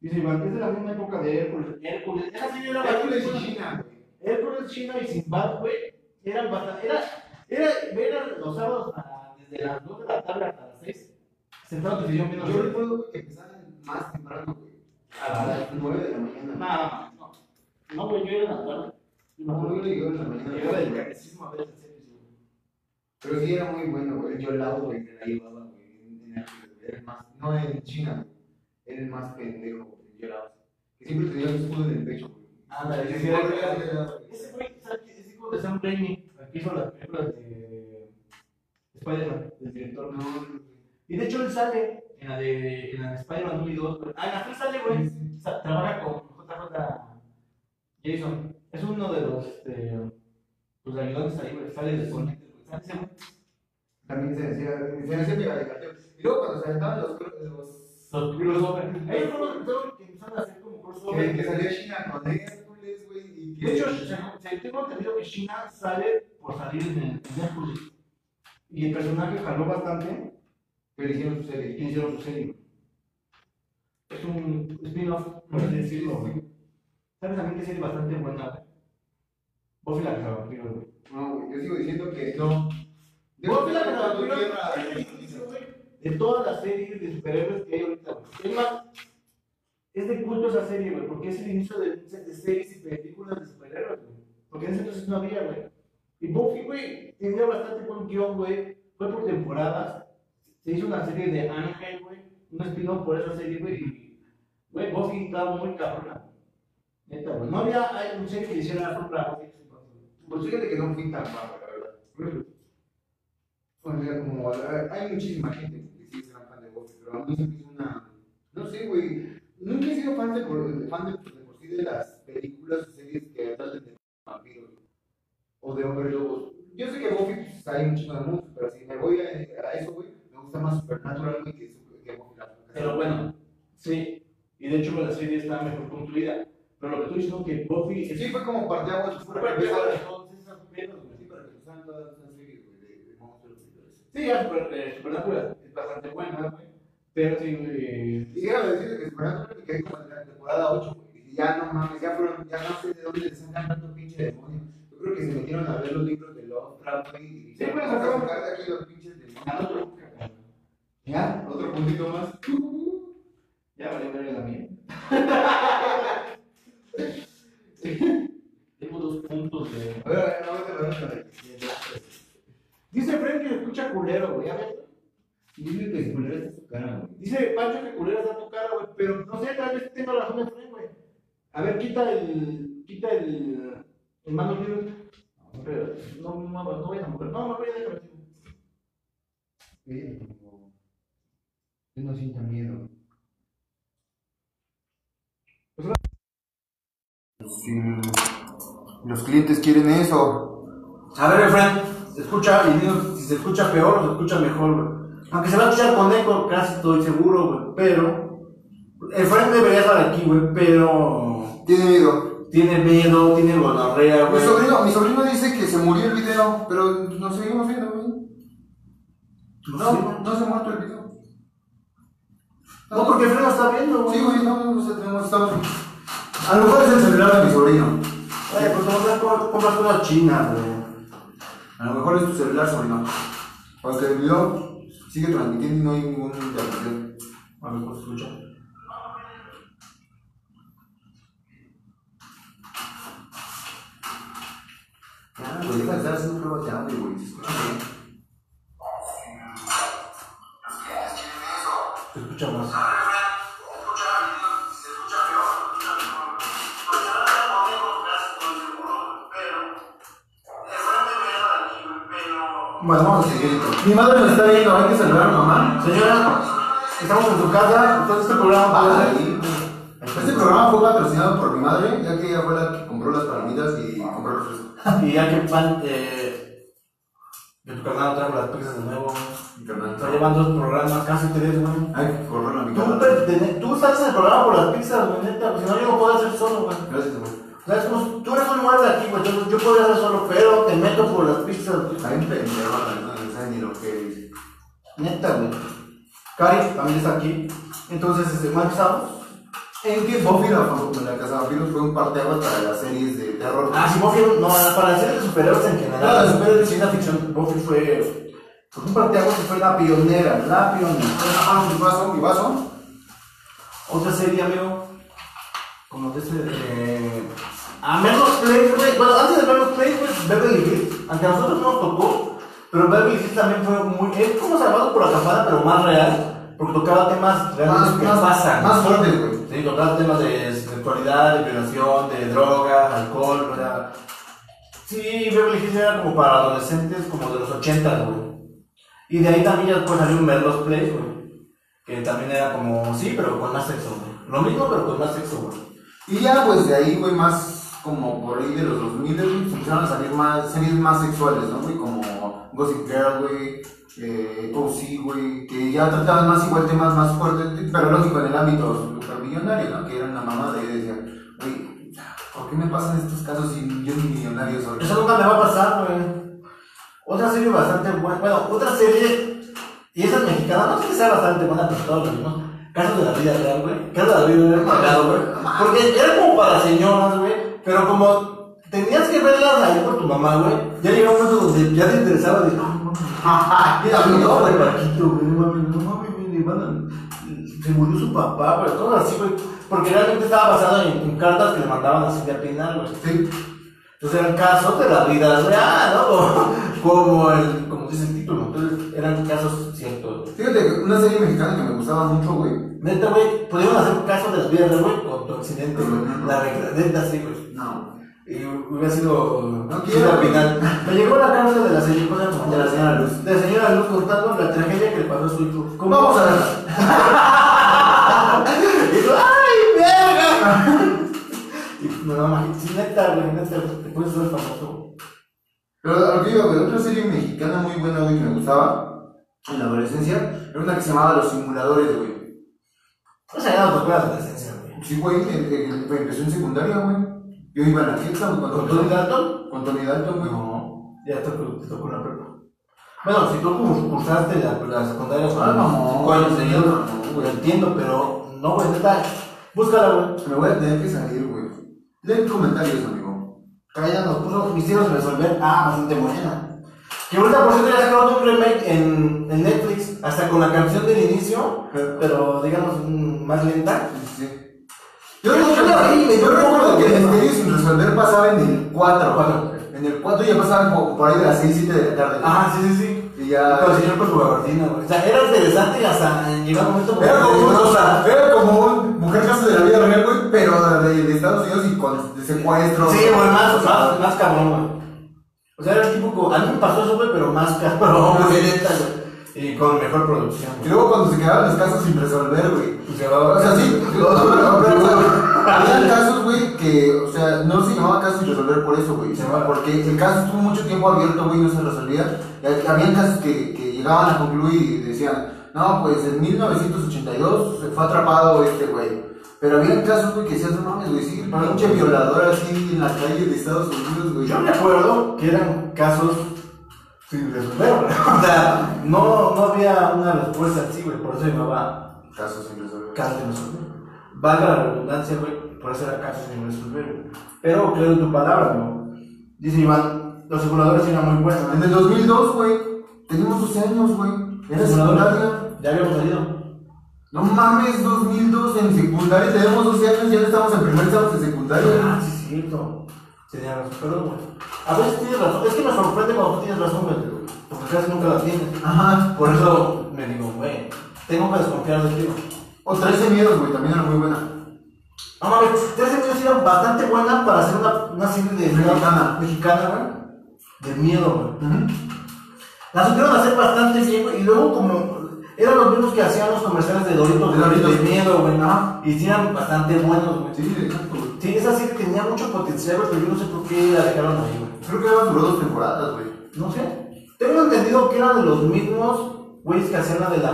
Dice Iván, es de la misma época de Hércules. Hércules, esa serie era Hércules y. China. Hércules, China y Zimbabue eran bastante. Era, era ver a los sábados a- desde las 2 de la tarde hasta las 6. Sentados en televisión viendo Yo recuerdo que empezaban más temprano, güey. A las las 9 de la mañana. Nada, no. No, güey, yo era en la tarde. Yo No, yo no llegué en la mañana. Llegaba del catecismo a sí. Pero sí era muy bueno, güey. Yo al lado, güey, me la llevaba, güey. En, en. Era más. No en China, güey. Era el más pendejo. Yo era. Que siempre tenía un escudo en el pecho, güey. Sí, corría, güey. Ese güey, ¿sabes qué? De Sam Raimi, el que hizo las películas de Spider-Man, el director. No, Y de hecho él sale en la de, en la de Spider-Man 1 y 2. güey. Ah, en la 3 sale, güey. Sa- Trabaja con JJ Jason. Es uno de los este, pues, ayudantes ahí, güey. Sale de Sonic, güey. Sale ese güey. También se decía, se. Y luego cuando se aventaban Los crossover. Ellos fueron los que empezaron a hacer como crossover. que salía China con Hércules, güey. De hecho, tengo entendido que China sale por salir en, Netflix. Y el personaje jaló bastante. Pero hicieron su serie. hicieron su serie. Es un spin-off, por así decirlo. güey. ¿Sabes también que serie bastante buena? Buffy la Cazavampiros, güey. No, güey. Yo sigo diciendo que no. Buffy la Cazavampiros es de todas las series de superhéroes que hay. Es más, es de culto esa serie, güey, porque es el inicio de, series y películas de superhéroes, güey. Porque en ese entonces no había, güey. Y Buffy, güey, tenía bastante buen guion, güey. Fue por temporadas. Se hizo una serie de Ángel, güey. Un spin-off por esa serie, güey. Güey, Buffy estaba muy cabrona. Güey. No había hay un serie que hiciera sombra a Buffy. Pues fíjate que no fui tan malo, la verdad. O sea, como hay muchísima gente que sí es gran fan de Buffy, pero a mí hizo una. No sé, güey. Nunca he sido fan de, por- fan de, de por sí de las películas o series que tratan de vampiros. o de Hombre Lobos. Yo sé que Buffy pues, hay un chingo de pero si me voy a, a eso, güey, me gusta más Supernatural, güey, que, que Buffy la Pero bueno, sí. Y de hecho la serie está mejor construida. Pero lo que tú dices es que Buffy es Sí, fue como parte de agua, Fue para empezar de pedos, güey. Sí, para que usaran todas esas series, güey, de, monstruos y todo eso. Sí, ya Super, eh, Supernatural es bastante buena, güey. Pero sí, güey. Y déjame decirte que Supernatural me quedé como en la temporada 8, güey. Y ya no mames, ya, fueron, ya no sé de dónde les sacan tanto pinche demonio. Yo creo que se metieron a ver los libros de Lovecraft, güey. Y Sí, pues, vamos a sacaron- sacar de aquí los pinches demonios. Ya, otro puntito más. Ya vale ver la mía. Tengo dos puntos de. A ver, a ver, no, vete, vete, vete. Dice Frank que escucha culero, güey. A ver. Dile que si culera está su cara, güey. Dice Pancho que culero está tu cara, güey. Pero no sé, tal vez tengo razón el Frank, güey. A ver, quita el. Quita el. El mano libre. Pero no, no, no, no voy a mover. No, me voy a dejar. Como- Que no sienta miedo. Si los clientes quieren eso. A ver, Frank, escucha y dinos si se escucha peor o se escucha mejor, güey. Aunque se va a escuchar con eco, casi estoy seguro, güey. Pero. El Frank debería estar aquí, güey, pero. Tiene miedo. Tiene miedo, tiene gonorrea, Mi güey. sobrino, mi sobrino dice que se murió el video, pero nos seguimos viendo, güey. No, no se ha muerto el video. No, porque Frank lo está viendo, güey. Sí, güey, no, no tenemos, estamos. A lo mejor es el celular de mi sobrino. Oye, pues no compras cosas chinas, güey. A lo mejor es tu celular, sobrino. Porque el video sigue transmitiendo y no hay ninguna interrupción. A ver, pues escucha. Ya, güey, deja de estar haciendo pruebas de audio, güey. Se escucha bien. Se escucha más. Bueno, vamos a seguir. Mi madre nos está viendo, hay que saludar a mamá. Señora, estamos en su casa, entonces este programa Ah, puede ahí. Este programa fue patrocinado por mi madre, ya que ella fue la que compró las palomitas y compró los frescos. Y ya que pan, eh, que tu carnal trajo las pizzas de nuevo. Mi carnal. Está llevando dos programas, casi tres, güey. Hay que correrlo a mi Tú, en el programa por las pizzas, güey, neta, si no yo no puedo hacer solo, güey. Gracias, güey. ¿Sabes cómo? Tú eres un muerde aquí, güey, entonces yo podría hacer solo, pero te meto por las güey. Está bien pendejo, no sabe ni lo que dice. Neta, güey. Cari también está aquí. Entonces, este, ¿cómo empezamos? En que Buffy la, la Casa Vampiros fue un parteaguas para las series de terror. Ah, sí, Buffy, no, para las series de superhéroes en general, No, las superhéroes de ciencia ficción, Buffy fue, pues un parteaguas que fue la pionera, la pionera. Ah, mi vaso, mi vaso. Otra serie, amigo, como de ese, eh, a menos Place, güey, bueno, antes de menos Place, güey, Beverly Hills, aunque a nosotros no nos tocó, pero Beverly Hills también fue muy, es como salvado por la campana, pero más real, porque tocaba temas Más, realmente que más, pasan. más fuertes, güey. Sí, tocaba temas de sexualidad, de violación, de droga, alcohol, o sea. Sí, Beverly Hills era como para adolescentes como de los 80, güey. Y de ahí también ya después salió un Melrose Place, güey. Que también era como, sí, pero con más sexo, güey. Lo mismo, pero con más sexo, güey. Y ya, pues de ahí, güey, más como por ahí de los 2000, güey, empezaron a salir más series más sexuales, ¿no, güey? Como Gossip Girl, güey, eh, OC, güey, que ya trataban más igual temas más fuertes, pero lógico en el ámbito supermillonario, ¿no? Que eran una mamada y decían, güey, ¿por qué me pasan estos casos si yo ni millonario soy? Eso nunca me va a pasar, güey. Otra serie bastante buena, bueno, otra serie, y esa es mexicana, no sé si sea bastante buena, pero todos los mismos. Casos de la vida real, güey. Casos de la vida real, güey. Porque era como para señoras, güey. Pero como tenías que verlas ahí por tu mamá, güey. Ya llegó un momento donde ya te interesaba de, Mira, amigo, no, güey. Paquito, güey, no mames, no mames, güey, le van a- se murió su papá, güey, todo así, güey. Porque realmente estaba basado en, en cartas que le mandaban a Silvia Pinal, güey. Sí. Entonces eran casos de la vida real, ¿no? Como, el, como dice el título, entonces eran casos ciertos. Fíjate una serie mexicana que me gustaba mucho, güey. Neta, güey, pudieron hacer caso de la vida real, güey, con tu accidente, güey. La regla, neta, sí, güey. No. Y hubiera sido. No quiero, final. Me llegó la carta de la señora, de la señora Luz. De la señora Luz contando la tragedia que le pasó a su hijo. ¿Cómo? Vamos a verla. Y yo, ¡ay, verga! y no, no, neta, güey, neta, te puedes ser famoso. Pero lo que iba, güey, otra serie mexicana muy buena, güey, que me gustaba en la adolescencia, era una que se llamaba Los Simuladores, güey. O sea, ya no tocó la adolescencia, güey. Sí, güey, en- en- empezó en secundaria, güey. Yo iba a la fiesta, güey, ¿Con Tony Dalton? Con Tony Dalton, güey. No, ya tocó, te tocó la prepa. Bueno, si tú cur- cursaste la, la secundaria con Ah, no, cinco años seguidos, no, lo entiendo, pero no, güey, neta, búscala, güey. Me voy a tener que salir, güey. Leen comentarios, amigo. Acá nos puso misterios de resolver. Ah, bastante buena. Que ahorita, por cierto, ya sacaron un remake en, en Netflix, hasta con la canción del inicio, pero digamos mm, más lenta. Sí. Yo, Yo- yo la vi, yo recuerdo que el misterio sin resolver pasaba en el 4. Cuatro. En el 4 ya pasaban como por ahí de las 6, 7 de la tarde. Ah, sí, sí, sí. Y ya. El señor con su gabardina, güey. O sea, era interesante y hasta llegó un momento Era como, era como un mujer caso de la vida real, güey, pero de, de Estados Unidos y con de secuestro. Sí, güey, más, más, más cabrón, güey. O sea, era el tipo, a mí me pasó eso, güey, pero más cabrón, güey, neta, güey. Y con mejor producción, Y luego cuando se quedaban los casos sin resolver, güey. Va O sea, sí, lo- lo- lo- pero, o sea, había casos, güey, que, o sea, no se llamaba caso sin resolver por eso, güey. Porque el caso estuvo mucho tiempo abierto, güey, y no se resolvía. Y hab- habían casos que, que llegaban a concluir y decían, no, pues en 1982 se fue atrapado este güey. Pero había casos, güey, que decían, no mames, güey, sí, un pinche violador así en la calle de Estados Unidos, güey. Yo me acuerdo que eran casos sin resolver. O sea, no, no había una respuesta así, güey, por eso se llamaba Casos sin resolver. caso sin resolver. Valga la redundancia, güey, por eso era caso sin resolver, güey. Pero creo en tu palabra, ¿no? Dice Iván, los simuladores eran muy buenos. En el 2002, güey, teníamos 12 años, güey. Era secundaria. Ya habíamos salido. No mames, 2002 en secundaria, tenemos 12 años, ya no estamos en primer, estamos en secundaria. Ah, sí, es cierto. Tenía razón, perdón, güey. A veces tienes razón. Es que me sorprende cuando tú tienes razón, güey. Porque casi nunca la tienes. Ajá. Por eso me digo, güey, tengo que desconfiar de ti. O 13 miedos, güey, también era muy buena. No mames, 13 minutos era bastante buena para hacer una, una serie de Mexicana. mexicana, güey. De miedo, güey. La supieron hacer bastante bien, güey. Y luego, como eran los mismos que hacían los comerciales de Doritos, De güey, Doritos. de miedo, güey. Ajá. Y eran bastante buenos, güey. Sí, exacto, güey. Sí, esa serie tenía mucho potencial, güey, pero yo no sé por qué la dejaron ahí, güey. Creo que duró dos temporadas, güey. No sé. Tengo entendido que eran de los mismos güeyes que hacían la de la,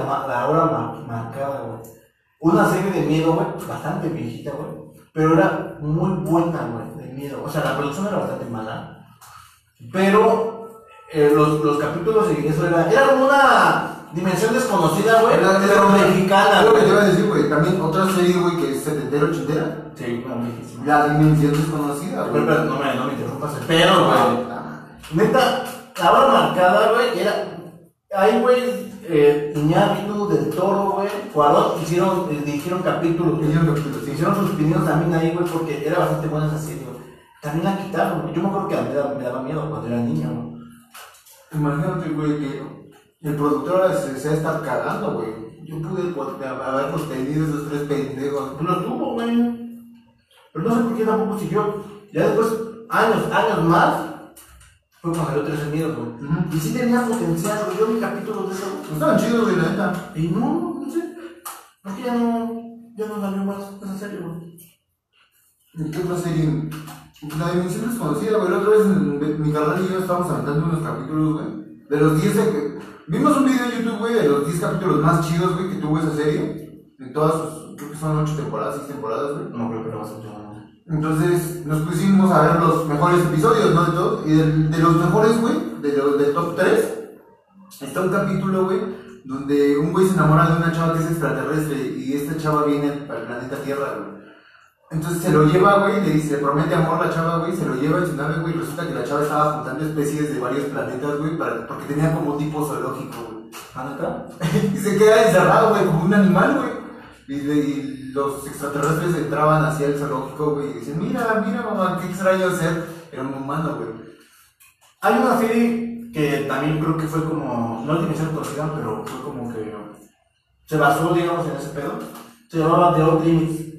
hora ma- marcada, güey. Una serie de miedo, güey, bastante viejita, güey. Pero era muy buena, güey, de miedo. O sea, la producción era bastante mala. Pero eh, los, los capítulos y eso era. Era como una dimensión desconocida, güey. Pero mexicana, Es lo que te iba a decir, güey. También otra serie, güey, que es setentera, ochentera. Sí, como viejísima. La dimensión desconocida, Pero, güey. pero no me, no me interrumpas el pedo, güey. Ah, Neta, la hora marcada, güey, era. Ahí, güey, eh, Iñárritu, Del Toro, güey, Cuarón, hicieron, eh, dirigieron capítulos. Hicieron capítulos. Hicieron sus opiniones también ahí, güey, porque era bastante buena esa serie, güey. También la quitaron, güey. Yo me acuerdo que a mí me daba, me daba miedo cuando era niño, güey. Imagínate, güey, que el productor se, se estar cagando, güey. Yo pude pues, haber contenido esos tres pendejos. Pues lo tuvo, güey. Pero no sé por qué tampoco siguió. Ya después, años, años más, fue cuando salió 13 miedos, güey. Y sí tenía potencial, güey. Yo vi capítulos de eso, güey. Estaban chidos, güey, la neta. Y no, no sé. ¿Por qué ya no, ya no salió más esa serie, güey? ¿Y ¿Qué otra serie? La dimensión desconocida, güey. La otra vez mi carnal y yo estábamos aventando unos capítulos, güey. De los 10 de- Vimos un video en YouTube, güey, de los 10 capítulos más chidos, güey, que tuvo esa serie. De todas sus. Creo que son 8 temporadas, 6 temporadas, güey. No creo que lo vas a hacer. Entonces nos pusimos a ver los mejores episodios, ¿no? De todos. Y de, los mejores, güey, de los del top 3, está un capítulo, güey, donde un güey se enamora de una chava que es extraterrestre y esta chava viene al planeta Tierra, güey. Entonces se lo lleva, güey, le dice, le promete amor a la chava, güey, se lo lleva en su nave, güey, y resulta que la chava estaba juntando especies de varios planetas, güey, porque tenía como tipo zoológico, güey. ¿Ah, neta? Y se queda encerrado, güey, como un animal, güey. Y, los extraterrestres entraban hacia el zoológico, güey, y dicen, mira, mira, mamá, qué extraño ser. Era un humano, güey. Hay una serie que también creo que fue como, no dimensión conocida, pero fue como que se basó, digamos, en ese pedo. Se llamaba The Old Limits.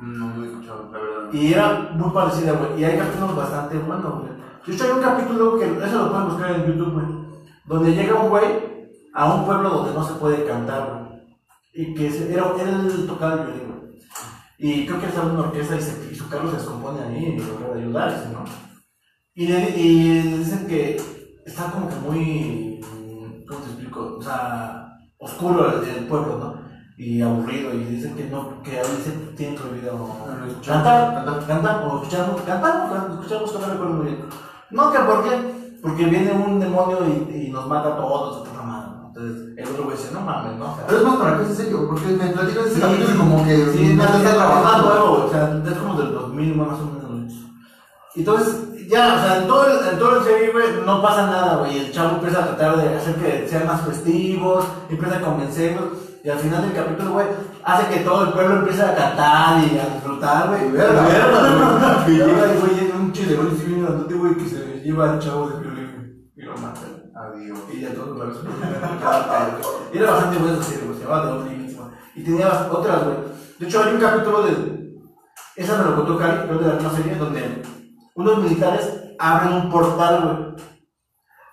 No lo he escuchado, la verdad. Y era muy parecida, güey. Y hay capítulos bastante buenos, güey. De hecho, hay un capítulo que, eso lo pueden buscar en YouTube, güey. Donde llega un güey a un pueblo donde no se puede cantar, güey. Y que era, él tocaba el violín, güey. Y creo que estaba en una orquesta y, se- y su carro se descompone ahí y lo logra ayudarse, ¿no? Y le, y dicen que está como que muy. ¿Cómo te explico? O sea, oscuro el, el pueblo, ¿no? Y aburrido. Y dicen que no, que a veces tienen prohibido cantar, cantar, cantar, o escuchar, cantar, o escuchar música, no recuerdo muy bien. No, que por qué? Porque viene un demonio y, y nos mata a todos, mamada. ¿no? Entonces, el otro güey dice, no mames, ¿no? O sea, Pero es más para qué es serio, porque me platicas ese Sí, capítulo y como que sí, no, está trabajando. nuevo, o sea, es como del 2000 más o menos. Entonces, ya, o sea, en todo el, en todo el serie, güey, no pasa nada, güey. El chavo empieza a tratar de hacer que sean más festivos, empieza a convencerlos, y al final del capítulo, güey, hace que todo el pueblo empiece a cantar y a disfrutar, güey. Y llega el güey en un chile, güey, y viene grandote, güey, que se lleva al chavo de violín, güey, y lo mata. Adiós. Y ya todos lo Y era bastante bueno esa serie, güey. Se llamaba The Limits, güey. Y tenía otras, güey. De hecho, hay un capítulo de. Esa me lo contó Cari, creo de la misma serie, donde unos militares abren un portal, güey.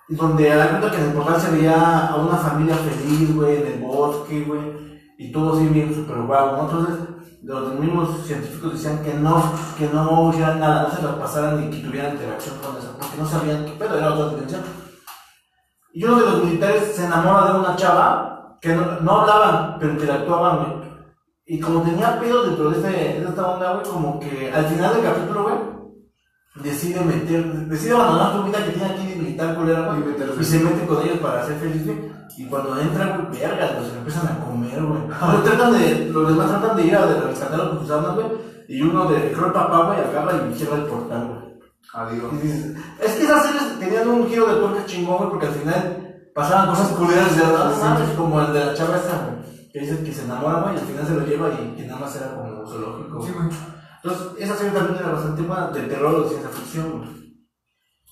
Y donde a la cuenta que en el portal se veía a una familia feliz, güey, en el bosque, güey. Y todo así bien súper guau, ¿no? Entonces, los mismos científicos decían que no, que no hicieran nada, no se las pasaran ni que tuvieran interacción con eso, porque no sabían qué pedo era otra dimensión. Y uno de los militares se enamora de una chava que no, no hablaban, pero interactuaban, güey. Y como tenía pedo dentro de, de esta onda, güey, como que al final del capítulo, güey, decide meter, decide abandonar su vida que tiene aquí de militar culera, güey, Y y se mete con ellos para ser feliz, güey. Y cuando entran, güey, vergas, güey, se lo empiezan a comer, güey. Los, tratan de, los demás tratan de ir a de rescatarlo con sus armas, güey. Y uno de, creo el papá, güey, agarra y cierra el portal, güey. Adiós. Y dices, es que esas series tenían un giro de tuerca chingón, güey, porque al final pasaban cosas culeras de. Como el de la chava esta, güey, que dice que se enamora, güey, y al final se lo lleva y que nada más era como zoológico. Sí, güey. Entonces, esa serie también era bastante buena, de terror o de ciencia ficción.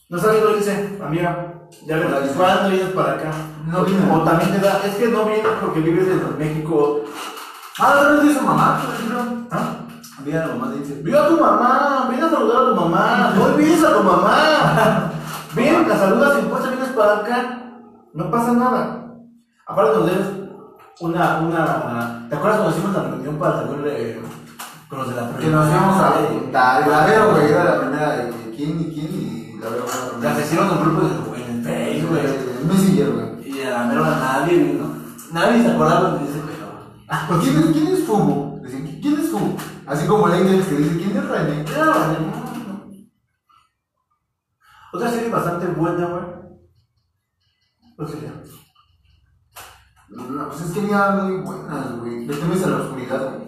No sabes lo dice, amiga, ya ves. ¿cuándo vienes para acá? No viene. O también te da, es que no vienes porque vives en México. Ah, ¿no dice mamá, por ejemplo? ¿Ah? Mira, la mamá dice. Viva tu mamá, ven a saludar a tu mamá, no olvides a tu mamá. Ven, la saludas y después vienes para acá. No pasa nada. Aparte nos debes una, una. ¿Te acuerdas cuando hicimos la reunión para salir de, con los de la Que nos íbamos a juntar. La Vero, güey, era la primera de quién y quién y la la primera. Las hicieron en grupo de- en el Facebook, güey. Messenger, güey. Y a la mera nadie vino. Nadie se acordaba de ese pedo. ¿Quién es, quién es Fubu? Decían, ¿quién es Fubu? Así como el Angels que dice, ¿quién es René? Era la de- Otra serie bastante buena, güey. ¿Cuál sería? No, pues es que había muy buenas, güey. Le temes a la oscuridad, güey.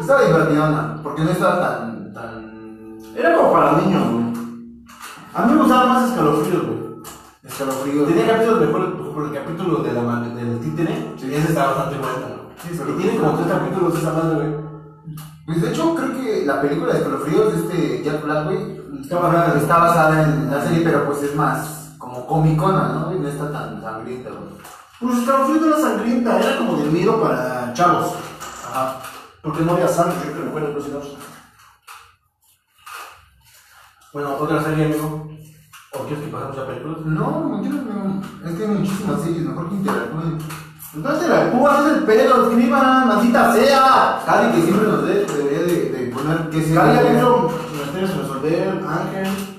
Estaba divertida, ¿no? porque no estaba tan, tan... Era como para niños, güey. A mí me gustaban más escalofríos, güey. escalofrío. Tenía capítulos mejores, por el capítulo de la, del títere. Sí. Ese está bastante bueno, güey. Sí, Y tiene como tres capítulos esa madre, güey. Pues de hecho, creo que la película de escalofríos de este Jack Black, güey, Está basada en- está basada en la serie, pero pues es más como comicona, ¿no? Y no está tan sangrienta, güey. Pues escalofríos no era sangrienta, era como de miedo para chavos. Ajá. Porque no había sangre, yo creo que recuerdo los hijos. Bueno, otra serie, amigo. ¿O quieres que pasemos a películas? No, yo no, es que hay muchísimas series, mejor que interactúen. No te la cubas, es el pedo, escriban, maldita sea. Cari, que siempre nos dé, debería de, de poner qué serie. Cali Misterios sin resolver, Ángel.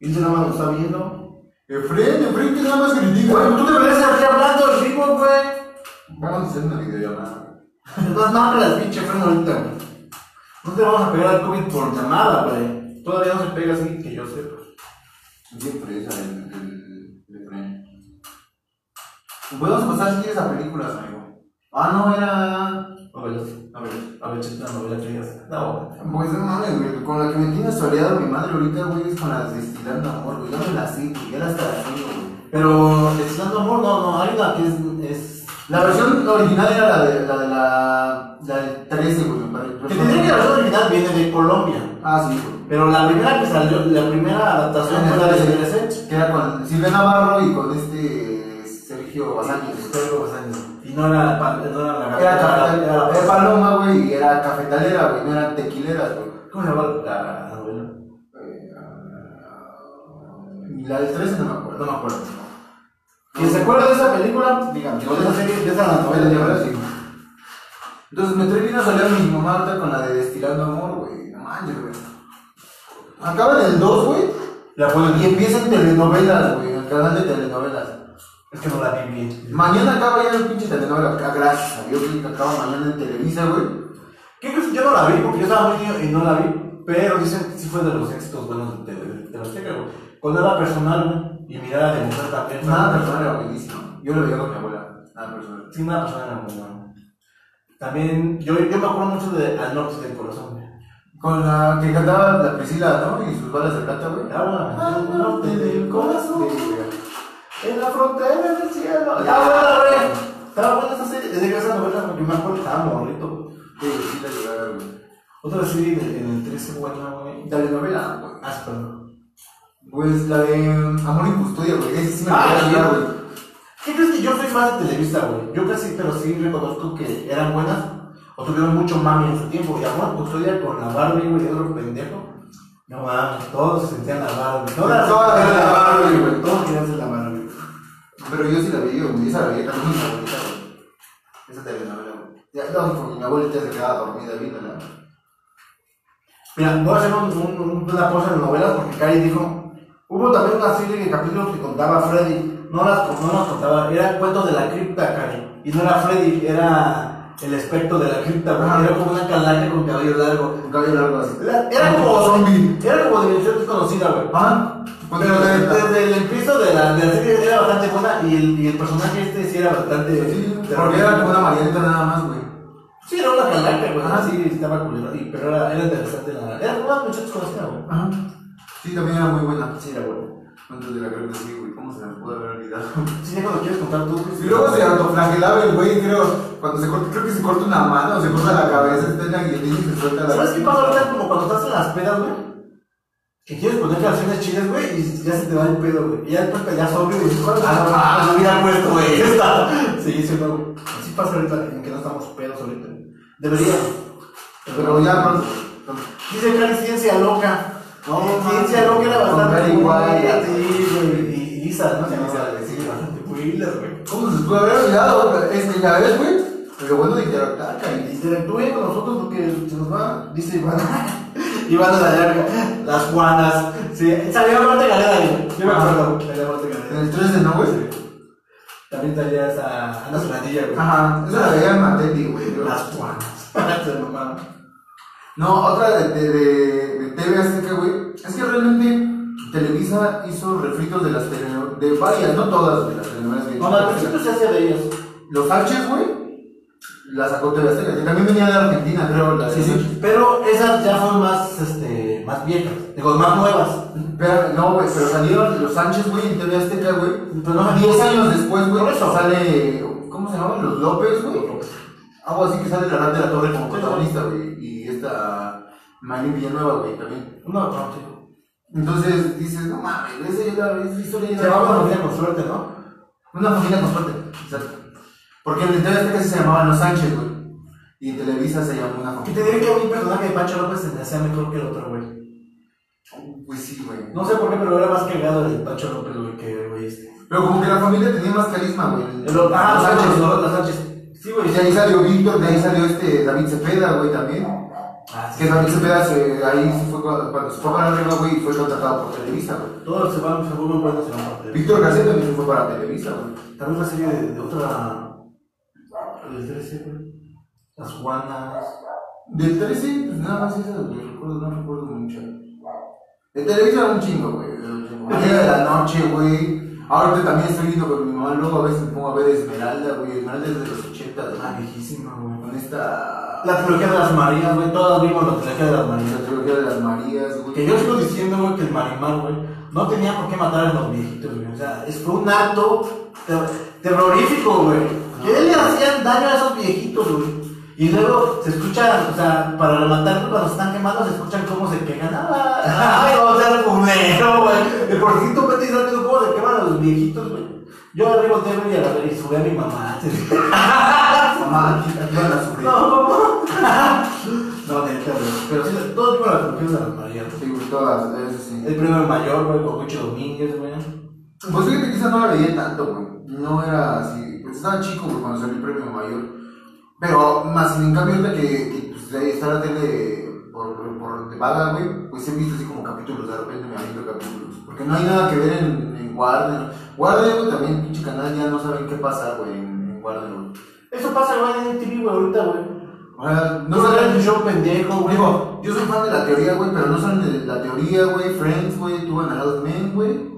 Ilse nada más lo está viendo. Efren, Efren, que nada más critica. Güey, tú deberías estar hablando vivo, güey. Vamos a hacer una videollamada. Entonces, marca la pinche freno ahorita, güey. No te vamos a pegar al COVID por llamada, güey. Todavía no se pega así que yo sepa. Siempre esa, el, Efren. Podemos pasar si quieres a películas, amigo. Ah, no, era. Novelas, a ver, a ver, una novela que digas. No, Pues no mames, güey. Con la que me tiene soleado mi madre ahorita, güey, es con las destilando amor, güey. Ya me las sé, güey. Ya las está haciendo, güey. Pero, Destilando Amor, no, no, hay una que es. es... La versión original era la de la, de la, la del 13, güey. Que tendría que la versión original viene de Colombia. Ah, sí, güey. Pero la primera que salió, la primera adaptación fue la de DLC. Que era con Silvia Navarro y con este Sergio Basáñez. Y no era, pa- no era la Era, paloma, güey, y era cafetalera, güey, no eran tequileras, güey. ¿Cómo se llama la, la novela? Y la del 13 no me acuerdo. No me acuerdo. ¿Quién se acuerda de esa película? Digo, de esa serie, de esa novela, de verdad, sí. Entonces me trae bien a solear mi mamá ahorita con la de Destilando Amor, güey. No manches, güey. Acaba en el 2, güey. Y empiezan telenovelas, güey. El canal de telenovelas. Es que no la vi bien. Mañana acaba ya el pinche telenovela. acá, Gracias a Dios, que acaba mañana en Televisa, güey. ¿Qué crees? Yo no la vi porque yo estaba muy niño y no la vi. Pero dicen que sí fue de los éxitos buenos de, de, de la Azteca, güey. Con nada personal, güey. Y mirar de mujer también. Nada personal era buenísimo. Yo lo veía con mi abuela. Nada personal. Sí, nada personal era muy bueno. También, yo, yo me acuerdo mucho de Al Norte del Corazón. Con la que cantaba la Priscila, ¿no? Y sus balas de plata, güey. Ahora, Al Norte del Corazón. En la frontera del cielo. Buena, güey. Estaba buena esa serie. Desde que esa novela, porque me acuerdo que estaba morrito. Sí, la güey. Otra serie en el, en el 13 buena, güey. Telenovela, güey. Ah, perdón. Pues la de Amor y Custodia, güey. Esa sí me Ah, quería sí, hablar, güey. ¿Qué crees que yo soy más de Televisa, güey? Yo casi, pero sí reconozco que eran buenas o tuvieron mucho mami en su tiempo. Y amor, custodia con la Barbie, güey, otro pendejo. No mames, todos se sentían la Barbie. Todas Todas eran la Barbie, güey. Todos querían ser la Barbie. Pero yo sí la vi, güey. Esa la vi también mi favorita, güey. Esa telenovela, güey. Ya, no, porque mi abuela ya se quedaba dormida viéndola. Mira, voy a hacer un, un- una pausa en novelas porque Cari dijo. Hubo también una serie de capítulos que contaba Freddy. No las, no las contaba, eran cuentos de la cripta, Cari. Y no era Freddy, era el espectro de la cripta. Ajá. Era como una calaca con cabello largo. Cabello largo así. Era, era como zombie. Era como dimensión desconocida, güey. Ah, Pero desde, desde el empiezo de la, de la serie era bastante buena y el, y el personaje este sí era bastante. Sí, porque era como una marianita nada más, güey. Sí, era una calaca, güey. Ajá. sí, estaba culero. y- Pero era, era interesante la. Era como una muchacha desconocida, güey. Ajá. Sí, también era muy buena. Sí, era bueno. Antes de la que sí, güey. ¿Cómo se me pudo haber olvidado? Sí, ya cuando quieres contar tú. Y luego se autoflagelaba el güey, creo. Cuando se corta, creo que se corta una mano, se corta la cabeza, está en la guillotina y se suelta la ¿Sabes qué pasa ahorita como cuando estás en las pedas, güey? Que quieres poner canciones chidas, güey, y ya se te va el pedo, güey. Y ya después te ya sobrio y dices, ¿cuál es Ah, no, hubiera puesto, güey. Sí, sí, no, güey. Así pasa ahorita en que no estamos pedos ahorita. Debería. Pero ya pronto. Dice Cari Ciencia Loca. No, Ciencia Loca era con bastante. Sí, güey. Y Lisa, ¿no? Se güey. ¿Cómo se pudo haber olvidado? Es que ya ves, güey. Lo bueno de interactuar, interactúen con nosotros porque se nos va, dice Iván. Iván de la Llaga, las Juanas. Sí, salía Marta Galera, güey. Yo me acuerdo. Salía Marta En Galera. el 3 de no, güey. También salía esa Ana Solanilla, güey. Ajá, esa la veía en Matendi, güey. Las Juanas. Se mamaron. No, otra de, de, de, de TV Azteca, güey. Es que realmente Televisa hizo refritos de las telenovelas, de varias, no todas de las telenovelas que No, no, al principio se hacía de ellos. Los H, güey, la sacó TV Azteca, que también venía de Argentina, creo. La Sí, sí. Pero esas ya son más, este, más viejas. Digo, más nuevas. Pero, no, güey, pero salieron los Sánchez, güey, en TV Azteca, güey. Pero no 10 años después, güey, sale, ¿cómo se llaman? Los López, güey. Algo así que sale la Rat de la Torre como protagonista, güey. Y esta Maylin Villanueva, güey, también. No, no, sí. Entonces dices, no mames, esa es la esa historia Se llamaba una familia con suerte, ¿no? Una familia con suerte, exacto. Porque en el TV Azteca se llamaban los Sánchez, güey. Y en Televisa se llamó una Que familia. te diré que mi personaje de Pancho López se me hacía mejor que el otro, güey. Pues sí, güey. No sé por qué, pero era más cagado el Pancho López, güey, que güey este. Pero como que la familia tenía más carisma, güey. Ah, los Sánchez, los, los Sánchez. Sí, güey. Y de ahí salió Víctor, de ahí salió este David Cepeda, güey, también. Ah, Que Cepeda se, ahí se fue cuando, cuando se fue para arriba, güey, y fue contratado por Televisa, güey. Todos se van, se vuelven buenos en la parte. Víctor García también se fue para Televisa, güey. También una serie de, de otra. Del 13, güey. Las Juanas. Del 13, pues nada más esas, güey, recuerdo, no recuerdo mucho. De Televisa un chingo, güey. Mañana de la noche, güey. Ahorita también estoy viendo con mi mamá, luego a veces me pongo a ver Esmeralda, güey. Esmeralda es de los 80, Ah, güey. viejísima, güey. Con esta. La trilogía de las Marías, güey. Todas vimos la trilogía de las Marías. La trilogía de las Marías, güey. Que yo sigo diciendo, güey, que el Marimar, güey, no tenía por qué matar a los viejitos, güey. O sea, es fue un acto ter- terrorífico, güey. Que le hacían daño a esos viejitos, güey. Y luego se escucha, o sea, para rematar cuando están quemando, se escuchan cómo se quejan. ¡Ah! ¡Ay, vamos a ser culero, güey! El porcito Peti está viendo cómo se queman a los viejitos, güey. Yo arriba de y a la vez y subí a mi mamá. Mamá. No, mamá. No, neta, güey. Pero sí, todos vimos la trilogía de las Marías. Sí, güey, todas, eso sí. El primero mayor, güey, con Cucho Domínguez, güey. Pues fíjate que esa no la veía tanto, güey. No era así. Pues estaba chico, güey, cuando salió el premio mayor. Pero, más en cambio, ahorita que, que pues, ahí está la tele por por, por de vaga, güey, pues he visto así como capítulos, de repente me aviento capítulos. Porque no hay nada que ver en, en Warner. Warner, güey, también, pinche canal, ya no saben qué pasa, güey, en, en Warner, güey. Eso pasa, güey, en TV, güey, ahorita, güey. Sea, No saben un show pendejo, güey. Digo, yo soy fan de la teoría, güey, pero no saben de la teoría, güey, Friends, güey, Two and a Half Men, güey.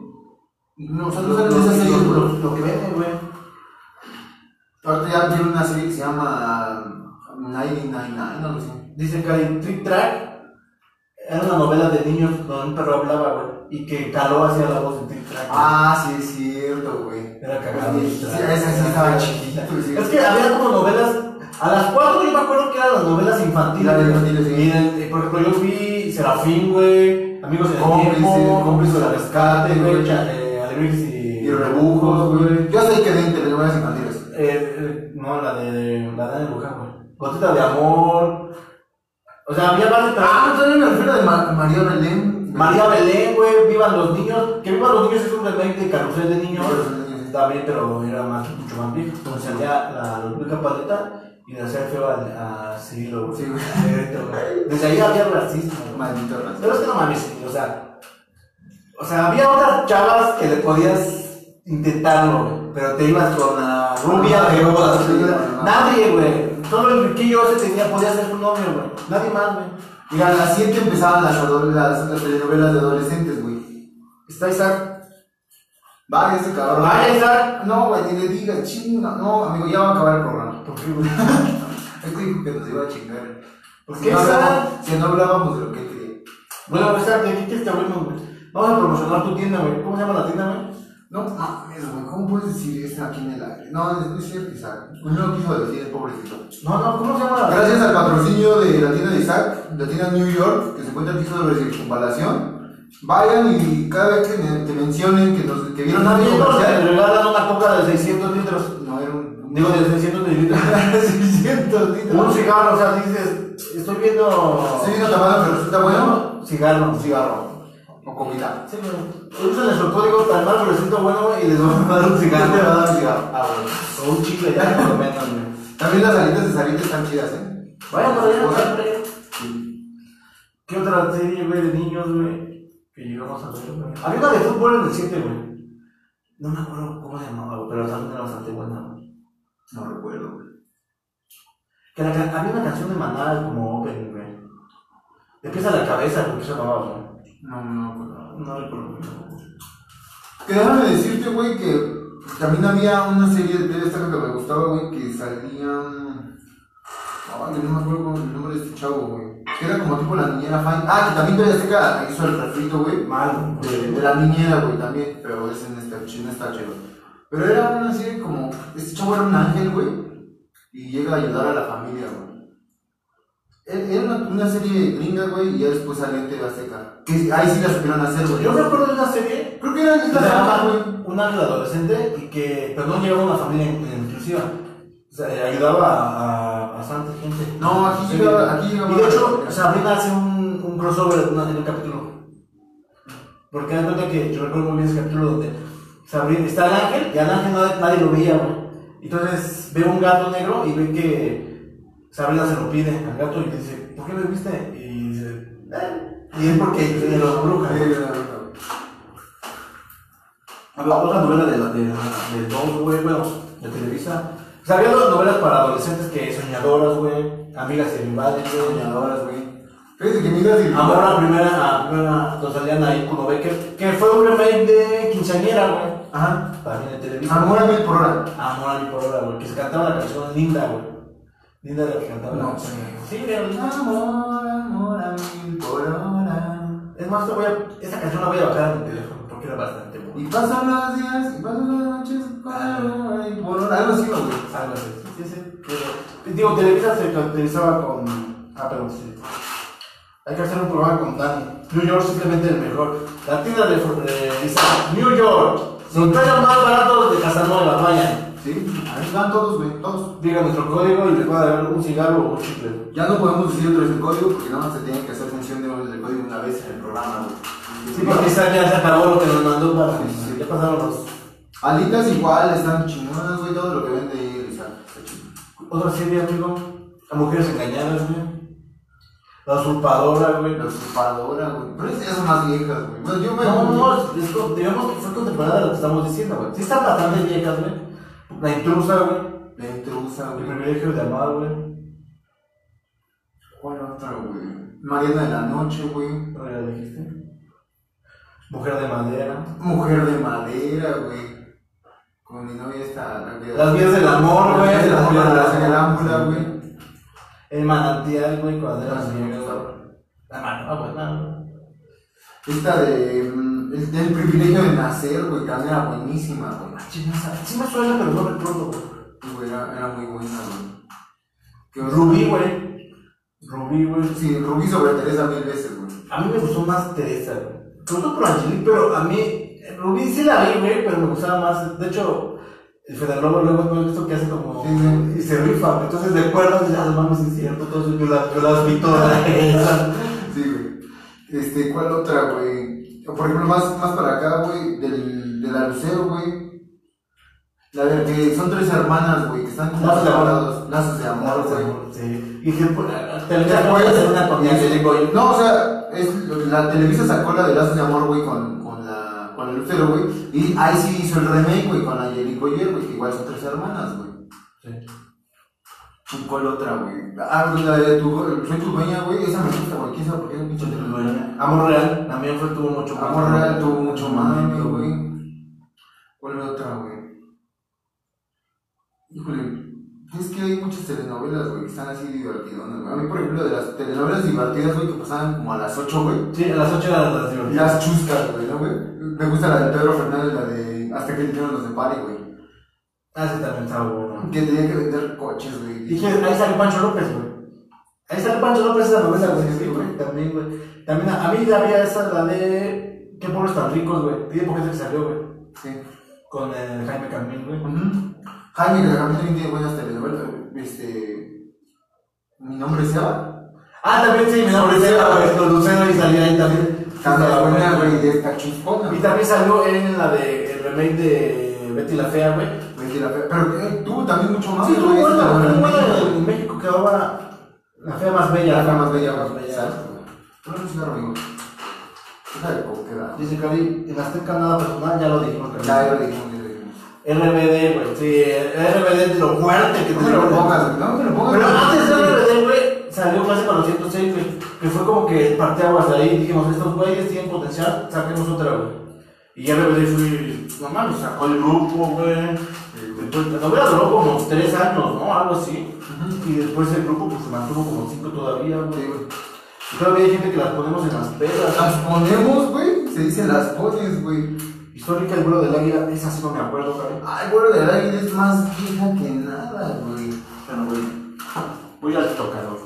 No, o sea, no Lo, saben de esas series, güey. lo que venden, güey. Ahorita ya tiene una serie que se llama 1999, no lo sé. Que hay Trick Track. Era una novela de niños donde un perro hablaba, güey. Y que caló hacia la voz de Trick Track. Ah, sí, es cierto, güey. Era cagado. Sí, esa sí estaba chiquita. Es que había como novelas. A las 4 yo me acuerdo que eran las novelas infantiles. Las infantiles, sí. Y el- por ejemplo, yo vi Serafín, güey. Amigos en el tiempo. cómplice de rescate, güey. eh, y. Y rebujos, güey. Yo sé que de telenovelas infantiles. Eh, eh, no, la de. La de Luján, güey. Gotita de amor. O sea, había más de Ah, también me refiero de Ma- María Belén. María Belén, güey, Vivan los niños. Que Vivan los niños es un remake de Carrusel de Niños. Sí. También, pero era más, mucho más viejo. Entonces salía la Ludwika Paleta y le hacía feo a, a Cirilo, güey. Sí, güey. Desde ahí había racismo. Maldito raza. Pero es que no mames, o sea. O sea, había otras chavas que le podías intentarlo, güey. Pero te ibas con la rubia de no. Nadie, güey. Solo el riquillo ese tenía, podía ser su novio, güey. Nadie más, güey. Y a las 7 empezaban las, las, las telenovelas de adolescentes, güey. Está Isaac. Vaya ese cabrón. Vaya, Isaac. No, güey, ni le digas, chinga. No, amigo, ya va a acabar el programa. ¿Por qué, güey? Es que dijo que nos iba a chingar. ¿Por Si qué, no hablábamos- Si no hablábamos de lo que él quería. Bueno, ¿de qué quieres que hablemos, güey? Vamos a promocionar tu tienda, güey. ¿Cómo se llama la tienda, güey? No mames, güey, ¿cómo puedes decir esto aquí en el aire? No, no es cierto, Isaac. No lo quiso decir el pobrecito. No, no, ¿cómo se llama la Gracias al patrocinio de la tienda de Isaac, la tienda New York, que se encuentra aquí sobre circunvalación, vayan y cada vez que te mencionen que, nos, que vieron un nos comercial, regalan una coca de 600 litros. no era un. Digo, de 600 mililitros. 600 Un litros. cigarro, o sea, dices, estoy viendo. Estoy viendo tabaco que resulta bueno. Cigarro. Un cigarro. O comida. Sí, güey. Usen nuestro código tan mal, pero siento bueno, y les vamos a dar un cigarro. Te va a dar un cigarro. Ah, güey. O un chicle, ya por lo menos. También las alitas de Sarita están chidas, ¿eh? Bueno. siempre. ¿Qué otra serie, güey, de niños, güey? Que llegamos a ver, güey. Había una de fútbol en el 7, güey. No me acuerdo cómo se llamaba, güey, pero también era bastante buena, güey. No recuerdo, güey. Que la había una canción de Maná como opening, güey. De pies a la cabeza, ¿por qué se llamaba, güey? No, no, no. No recuerdo. Que déjame decirte, güey, que también había una serie de TV Azteca que me gustaba, güey, que salían. Ay, no me acuerdo el nombre de este chavo, güey. Que era como tipo la niñera Fine. Ah, que también TV Azteca hizo el refrito, güey. Mal, De, de la niñera, güey, también. Pero ese no está, ch- no está chido. Pero era una serie como. Este chavo era un ángel, güey. Y llega a ayudar a la familia, güey. Era una, serie gringa, güey, y ya después salió en TV Azteca. Que ahí sí la supieron hacer, güey. Yo me acuerdo de una serie Creo que era en güey. Un ángel adolescente y que, perdón, llevaba una familia in- inclusiva. O sea, ayudaba a, bastante gente. No, aquí Sí. llegaba- aquí llegaba- Y de hecho, Sabrina hace un, un crossover en, una- en un capítulo. Porque dan cuenta que yo recuerdo muy bien ese capítulo donde Sabrina está el ángel y al ángel nadie, nadie lo veía, güey. Entonces ve un gato negro y ve que Sabrina se lo pide al gato y le dice, ¿por qué me viste? Y dice, "Eh". Y es porque de los brujas. La otra novela de, la- de, de dos, güey, bueno, de Televisa. O sea, había dos novelas para adolescentes que soñadoras, güey, amigas y rivales. Soñadoras, güey. Fíjate que miras y. Amor a primera, a primera, donde salían ahí Kuno Becker, que fue un remake de Quinceañera, güey. Ajá. También de Televisa. Amor a mil por hora. Amor a mi por hora, güey, que se cantaba la canción Linda, güey. Linda la que cantaba No, sí. Sí, güey. Amor, amor a mil por hora. Es más, te voy a, esa canción la voy a bajar en mi teléfono, porque era bastante. Y pasan los días, y pasan las noches, y por hora. Algo así, güey. Algo así. Sí, sí. Pero, digo, Televisa se caracterizaba con. Ah, perdón, sí. Hay que hacer un programa con Dani. New York simplemente el mejor. La tienda de, de Isaac, New York. Los precios más baratos de Casanova, vayan. Sí, ahí van todos, güey, todos. Diga nuestro código y les va a dar un cigarro o un chicle. Ya no podemos decir otra vez el código porque nada más se tiene que hacer función de- del código una vez en el programa, güey. Sí, porque esa ya se acabó lo que nos mandó para. Ya pasaron los. Alitas igual, están chingonas, güey, todo lo que vende ahí, está chido. Otra serie, amigo. A mujeres engañadas, güey. La usurpadora, güey. La usurpadora, güey. Pero esas son más viejas, güey. Bueno, yo me. No, no, es, digamos que fue contemporánea de lo que estamos diciendo, güey. Sí están bastante viejas, güey. La intrusa, güey. La intrusa, El güey. privilegio de amar, güey. ¿Cuál otra, güey? Mariana de la Noche, güey. ¿No ya dijiste? Mujer de madera. Mujer de madera, güey. Con mi novia que- Las vías del amor, güey. Las vías del amor, Las vías la güey. El manantial, güey, Ah, güey. güey. La mano, ah, güey, mano. Esta de. mm, el del privilegio de nacer, güey. Que era buenísima, güey. Sí me suena, pero no recuerdo, güey. Güey, Era, era muy buena, güey. Rubí, güey. Rubí, güey. Sí, Rubí sobre Teresa mil veces, güey. A mí me gustó más Teresa, güey. Gustó por Angelique, pero a mí. Rubí sí la vi, güey, pero me gustaba más. De hecho, el Fede Lobo luego he visto que hace como. Sí, sí. Y se rifa. Entonces, de acuerdo, ya mames, sí es cierto. Eso yo, la, yo las vi todas. Sí, güey. Este, ¿cuál otra, güey? Por ejemplo, más, más para acá, güey, del, de la Lucero, güey. La de que son tres hermanas, güey, que están como Lazos de amor. separados. Lazos de amor, güey. Sí. Y pues, ¿Te Televisa puede acuerdas? hacer una con Angelique, güey. No, o sea, es, la Televisa sacó la de Lazos de Amor, güey, con, con la, con la Lucero, güey. Y ahí sí hizo el remake, güey, con Angelique Boyer, güey, que igual son tres hermanas, güey. Sí. ¿Y ¿Cuál otra, güey? Ah, pues la de tu, Soy tu dueña, güey, esa me gusta, güey, quién sabe por qué es un pinche telenovela. Amor Real también fue, tuvo mucho más. Amor Real tuvo mucho más, güey. ¿Cuál otra, güey? Híjole, es que hay muchas telenovelas, güey, que están así divertidonas, güey. A mí, por ejemplo, de las telenovelas divertidas, güey, que pasaban como a las 8, güey. Sí, a las 8 eran las divertidas. Las chuscas, güey, ¿no, güey? Me gusta la de Pedro Fernández, la de Hasta que el dinero nos separe, güey. Ah, sí, también estaba bueno. Que tenía que vender coches, güey. Dije, ahí sale Pancho López, güey. Ahí sale Pancho López esa novela, güey. Sí, güey. También, güey. También a, a mí había esa, la de. ¿Qué pueblos tan ricos, güey? Tiene poquito que salió, güey. Sí. Con el Jaime Camil, güey. Jaime Gargamel también tiene buenas telenovelas, güey. Este. Mi nombre es Seba. Ah, también sí, mi nombre es Eva, güey. Con Lucero y salía ahí también. Cada Estaba buena, güey. de esta chuspona. Y también salió en la de el remake de Betty la Fea, güey. Betty la Fea. Pero eh, tuvo también mucho más. Sí, güey, buena, en buena México. en México quedaba la fea más bella. La fea más bella, más bella. Exacto. Pero no es un amigo. Déjale cómo queda. Dice Cari, en Azteca nada personal, ya lo dijimos. Ya, ya lo dijimos. RBD, güey. Sí, RBD es lo fuerte que No me lo pongas. No me lo pongas. Pero antes de RBD, güey, salió clase con los 106, güey. Que fue como que parteaguas de ahí. Dijimos, estos güeyes tienen potencial, saquemos otra, güey. Y RBD fue, no mames, sacó el grupo, güey. Después, la novela duró como 3 años, ¿no? Algo así. Y después el grupo pues, se mantuvo como 5 todavía, güey. Y todavía hay gente que las ponemos en las pedas. Las ponemos, güey. Se dice las pones, güey. Histórica, el vuelo del águila, esa sí no me acuerdo, cabrón. Ay, güey, de verdad es más vieja que nada, güey. Bueno, güey. Voy al tocador.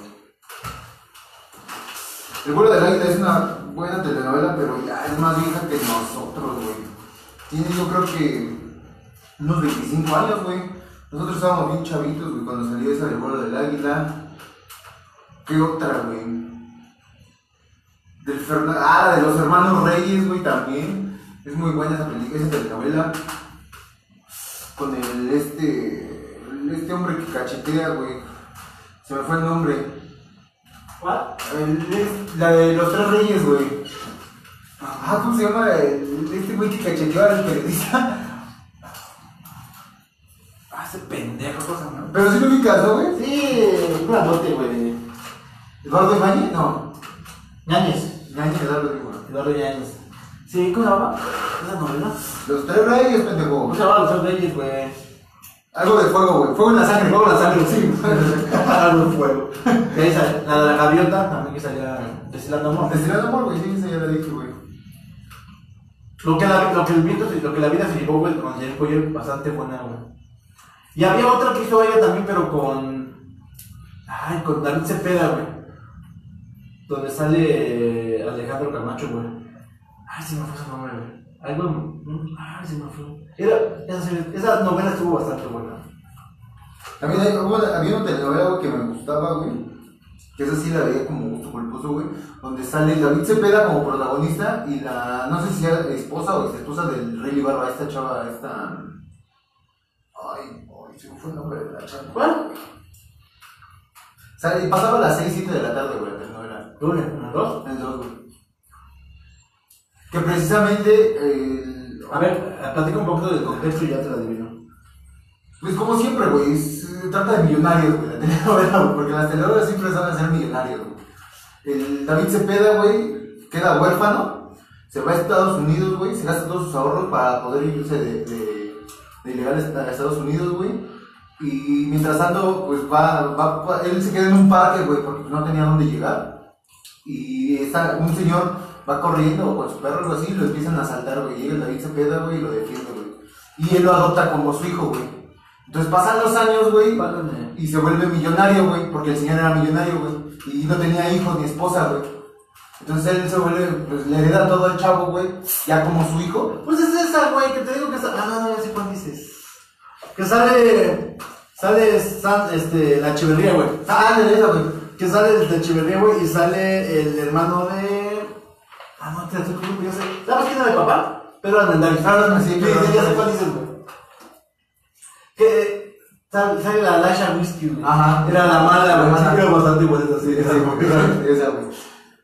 El vuelo del águila es una buena telenovela, pero ya es más vieja que nosotros, güey. Tiene yo creo que unos 25 años, güey. Nosotros estábamos bien chavitos, güey, cuando salió esa del vuelo del águila. ¿Qué otra, güey? Del Fernan- Ah, de los hermanos Reyes, güey, también. Es muy buena esa, peli- esa telenovela. Con el este. este hombre que cachetea, güey. Se me fue el nombre. ¿Cuál? La de los tres reyes, güey. Ah, ¿cómo se llama? El- este güey que cacheteó al periodista. Ah, ese pendejo, cosa, ¿no? Pero sí lo ubicas, ¿no, güey? Sí, un grandote, güey. ¿Eduardo Ibañez? No. Ñañez. Ibañez, Eduardo digo. Eduardo Ñañez. Sí, ¿cómo se llama? Esa novela. Los tres reyes, ¿Cómo pendejo. se llama Los Tres Reyes, güey? Algo de fuego, güey. Fuego en la sangre, fuego en la sangre, sí. Algo de fuego. La de la gaviota, también que salía destilando amor. Destilando amor, güey. Sí, esa ya la dije, güey. Lo que, la, lo, que el viento, lo que la vida se llevó, güey, con Jair Boyer, bastante buena, güey. Y había otra que hizo ella también, pero con. Ay, con David Cepeda, güey. Donde sale Alejandro Camacho, güey. Ay, se me fue ese nombre, güey. Algo. mm, Ay, se me fue. Era, esa, novela estuvo bastante buena. También hay- hubo- había una telenovela, que me gustaba, güey. Que esa sí la veía como gusto culposo, güey. Donde sale David Cepeda como protagonista y la, no sé si era esposa o ex esposa del Rey Ibarra, esta chava, esta. Ay, ay, se me fue el nombre de la chava. ¿Cuál? Y pasaba a las 6, 7 de la tarde, güey, la telenovela. ¿Dónde? ¿En el dos? En el 2, güey. Que precisamente, el- A ver, platica un poquito del contexto y ya te lo adivino. pues como siempre, güey, trata de millonarios, güey, la porque las telenovelas siempre van a ser millonarios, güey. El David Cepeda, güey, queda huérfano, se va a Estados Unidos, güey, se gasta todos sus ahorros para poder irse de, de, de ilegales a Estados Unidos, güey. Y mientras tanto, pues va, va- él se queda en un parque, güey, porque no tenía dónde llegar. Y está, un señor va corriendo con su perro o algo así, y lo empiezan a asaltar, güey. Llega el David Cepeda, güey, y lo defiende, güey. Y él lo adopta como su hijo, güey. Entonces pasan los años, güey, y se vuelve millonario, güey, porque el señor era millonario, güey, y no tenía hijos ni esposa, güey. Entonces él se vuelve, pues le hereda todo al chavo, güey, ya como su hijo. Pues es esa, güey, que te digo que está. Ah, no, no, ya sé cuál dices. Que sale. Sale San- este, la chiverría, güey. Ah, ándale, esa, güey. Que sale de chiverría, güey, y sale el hermano de. Ah, no, te confundiendo, ya sé. ¿Sabes quién era de papá? Pedro Armendáriz. Ah, no, sí, ya sé cuál dices, güey. Que. Sale, la Lasha Whisky, güey. Ajá. Era la mala, La. Sí, era bastante esa Sí, esa, güey, esa, güey.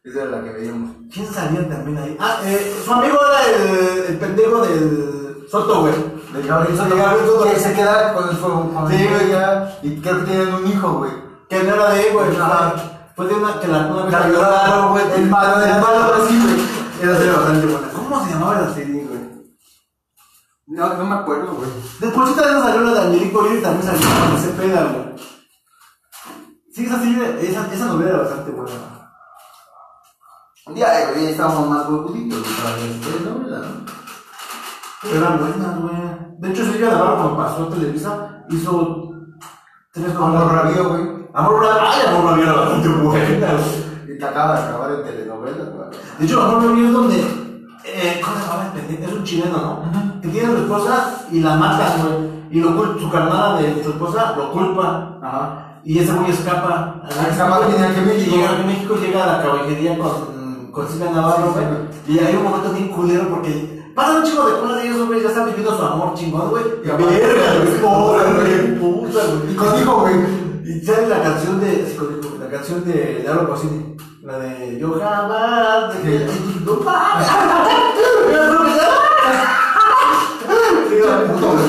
Esa era la que veíamos. ¿Quién salía también ahí? Ah, eh, su amigo era el, el pendejo del Soto, güey. De Gabriel Soto, que se queda con su con Sí, güey. ella, y creo que tienen un hijo, güey. Que no era de él, güey. Ajá. Fue de una que la una La la violaron, güey. El malo, el malo, sí, güey. Era serie bastante buena. ¿Cómo se llamaba la serie, güey? No, no me acuerdo, güey. Después también salió la de Angelico y también salió con ese peda, güey. Sí, esa serie, esa, esa novela era bastante buena. Un día, eh, estábamos más huevuditos, güey, para ver telenovela, ¿no? Pero eran buenas, güey. De hecho, Silvia Navarro, cuando pasó a Televisa, hizo tres novelas. rabio, güey. Amor Rabio. Ay, Amor Rabio era bastante buena, güey. Y que acaba de acabar en telenovela, güey. De hecho, Amor Rabio es donde. Eh, ¿Cómo se llama el pendejo? Es un chileno, ¿no? Que tiene a su esposa y la matan, güey. Y lo su carnada de su esposa lo culpa. Ajá. Y ese güey escapa. Escapa, viene aquí a México. Y llega aquí a México, llega a la caballería con, con Silvia Navarro, Sí, sí, güey. Y hay un momento bien culero porque pasan un chico de cosas y esos güeyes ya están viviendo su amor chingón, güey. Y Verga, güey. Pobre, güey. Puta, güey. Y con hijo, güey. Y sale la canción de. La canción de, Álvaro Cosini. La de Yo jamás. De, no mames.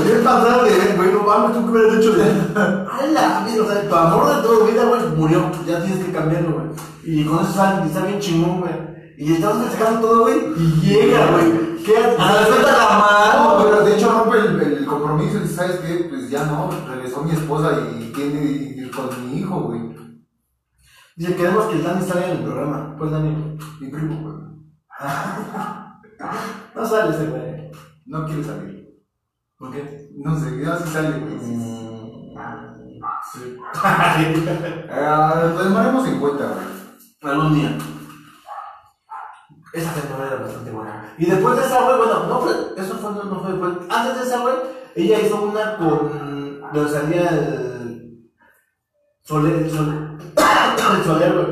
¿qué pasar de güey? No mames, tú que hubieras hecho de. ¡Hala! Mira, o sea, tu amor de toda vida, güey, murió. Ya tienes que cambiarlo, güey. Y con eso sale, está bien chingón, güey. Y estamos sacando todo, güey. Y llega, güey. ¿Qué? Ah, Se suelta la No, mano. pero de hecho rompe el, el compromiso y ¿sabes qué? Pues ya no, regresó mi esposa y tiene y con mi hijo, güey. Dice, queremos que el Dani salga en el programa. Pues Dani. Mi primo, güey. No sale ese, güey. No quiere salir. ¿Por qué? No sé, ya sí sale, güey. sí, sí. Sí. Ah, lo tomaremos en cuenta, güey. Algún día. Esa telenovela era bastante buena. Y después de esa, güey, bueno, no fue, eso fue, no, fue después. Antes de esa, güey, ella hizo una con. donde salía el. Soler, el Soler. el Soler, güey.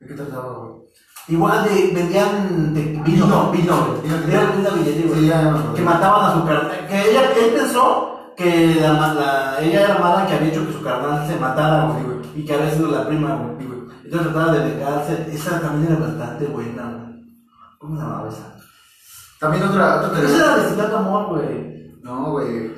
¿De qué trataba, güey? Igual de, vendían de vino, Vino, vino, vino, güey. vino, Vendían una billetería, güey. Sí, que mataban a su carnal. Que ella, él pensó que la, la- ella era mala que había hecho que su carnal se matara, güey. Y que había sido la prima, güey. Entonces trataba de vengarse. Esa también era bastante buena, güey. ¿Cómo se llamaba esa? También otra, otra esa era de Amor, güey. No, güey.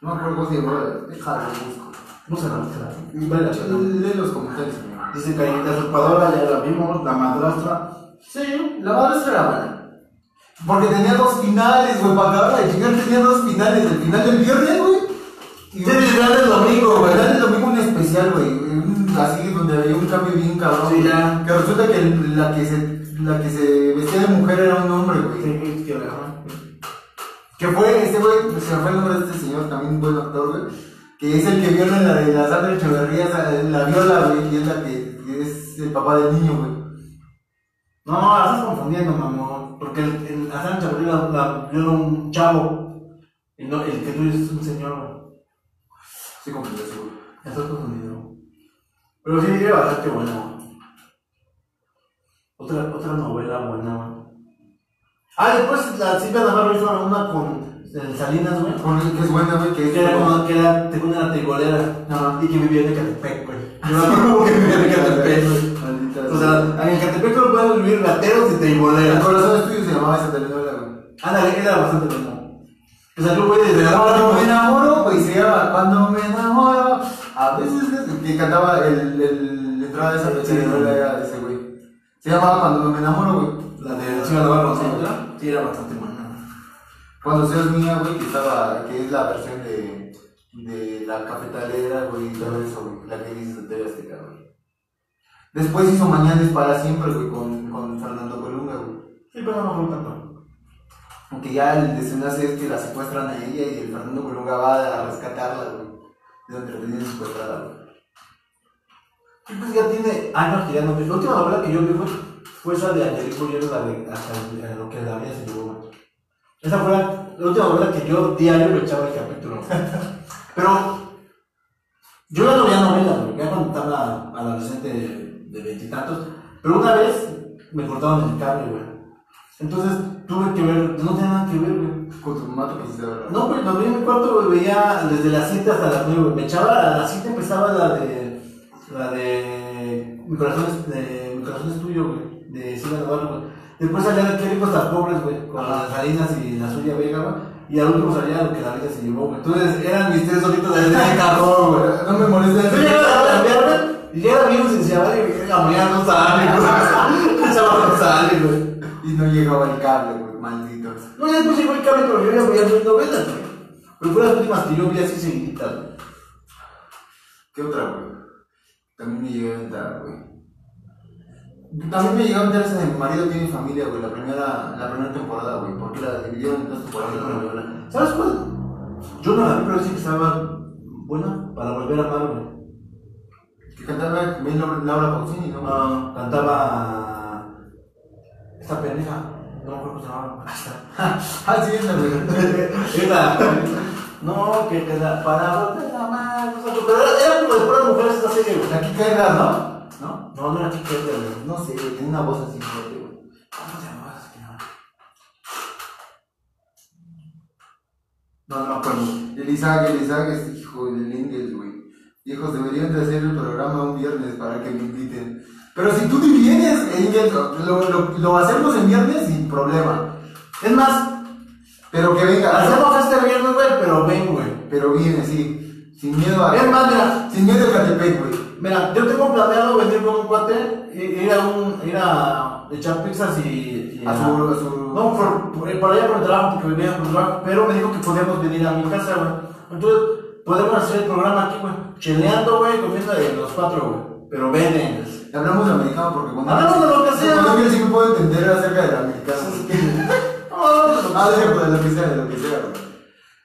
No me acuerdo cómo se llamaba. Déjalo, busco. Búscala, búscala. Vale la. Lee los comentarios. Dice que la usurpadora ya la vimos, la madrastra. Sí, la madrastra era buena. Porque tenía dos finales, güey. Para acabar de chingar tenía dos finales. El final del viernes, güey. Y Sí, el final del domingo, güey. El final del domingo un especial, güey. Así donde había un cambio bien cabrón. Sí, ya. Que resulta que el- la que se, la que se vestía de mujer era un hombre, güey. Sí, que la Que fue este güey, se me fue el nombre de este señor, también un buen actor, güey. Que es el que viola la de la Sandra Echeverría, la viola, güey, y es la que, que es el papá del niño, güey. No, la estás confundiendo, mamón. Porque el, el, a Sánchez Abril la, la viola un chavo. No, el que tú dices es un señor, güey. Sí, como que seguro. Ya estás confundido. Pero sí, era bastante buena. Otra, otra novela buena. Ah, después la Silvia Navarro hizo una con El Salinas, güey. Porque que es buena, güey, que. Que era como, que era, según era trigolera. Y que vivía en Ecatepec, güey. Yo me acuerdo que vivía en Ecatepec, güey. Maldita O sea, en Ecatepec solo pueden vivir rateros y el trigoleras. corazón tuyo se llamaba esa telenovela, güey. Ándale, era bastante bueno. O sea, yo, güey, desde la Cuando me enamoro, güey, se llama Cuando me enamoro. A veces es que cantaba el, el, la entrada de esa telenovela era ese, güey. Se llamaba Cuando me enamoro, güey. La de Ciudad Navarro, ¿sí? Sí, era bastante buena. Cuando seas mía, güey, que estaba, que es la versión de, de la cafetalera, güey, y todo eso, güey, la que dices de Azteca, güey. Después hizo Mañanas para siempre, güey, con, con Fernando Colunga, güey. Sí, pero no fue tanto. Aunque ya el desenlace es que la secuestran a ella y el Fernando Colunga va a rescatarla, güey. De donde la tenían secuestrada, güey. Sí, pues ya tiene años que ya no vi. La última novela que yo vi fue, fue esa de Angelico y la de hasta el- lo que la vida se llevó, güey. Esa fue la, última novela que yo diario me echaba el capítulo. Pero yo ya no veía novelas, güey, ya cuando estaba adolescente de veintitantos. Pero una vez me cortaron el cable, güey. Entonces tuve que ver, no tenía nada que ver, güey. Con tu mamá te pusiste a verla. No, güey, dormí en mi cuarto, güey, veía desde las 7 hasta las 9, güey. Me echaba, a las 7 empezaba la de, la de, mi corazón es, de, mi corazón es tuyo, güey, de Silvia Navarro, güey. Después salía de Qué ricos las pobres, güey, con las Salinas y la suya Vega, güey. Y al último salía lo que la vida se llevó, güey. Entonces eran mis tres solitos de ese cabrón, güey. No me molestes. Yo llegaba a cambiar, güey, y llegaba bien y la mañana no sale, güey. No sale, güey. No llegaba el cable, güey, maldito. No, ya después llegó el cable, pero yo ya veía mis novelas, güey. Pero fue las últimas que yo vi así seguiditas, güey. ¿Qué otra, güey? También me llegó a entrar, güey. También me llegó a entrar esa de Mi marido tiene familia, güey, la primera, la primera temporada, güey, porque la dividieron en dos temporadas. ¿Sabes cuál? Yo no la vi, pero sí que estaba buena para volver a amar, güey. Que cantaba Laura, Laura Pausini, ¿no? No, cantaba esta pendeja. No me acuerdo cómo se llamaba. Sí, esa, güey. Esa. No, que era para volver a amar. no sé, Pero era, como de puras mujeres esta serie, güey. La Kika ¿no? ¿No? No, no era Edgar, güey. No sé, güey, tiene una voz así fuerte, güey. ¿Cómo se llamaba esa señora? No, no acuerdo. El Isaac, el Isaac es hijo del Engels, güey. Hijos, deberían de hacer el programa un viernes para que me inviten. Pero si tú ni vienes, Engels, lo, lo, lo hacemos en viernes sin problema. Es más, Pero que venga. hacemos este viernes, güey, pero ven, güey. Pero viene, sí. Sin miedo a. Es más, mira, Sin miedo a Catepec, güey. Mira, yo tengo planeado venir con un cuate, ir a un, ir a echar pizzas y, y A su. A su... no, por, por, por allá por el trabajo, porque vivía por el trabajo, pero me dijo que podíamos venir a mi casa, güey. Entonces, podemos hacer el programa aquí, güey, cheleando, güey, comiendo de los cuatro, güey. Pero ven, Hablamos americano porque cuando. Hablamos de lo que sea. Yo sí me puedo entender acerca del americano. Ah, de lo- que sea, de lo que sea.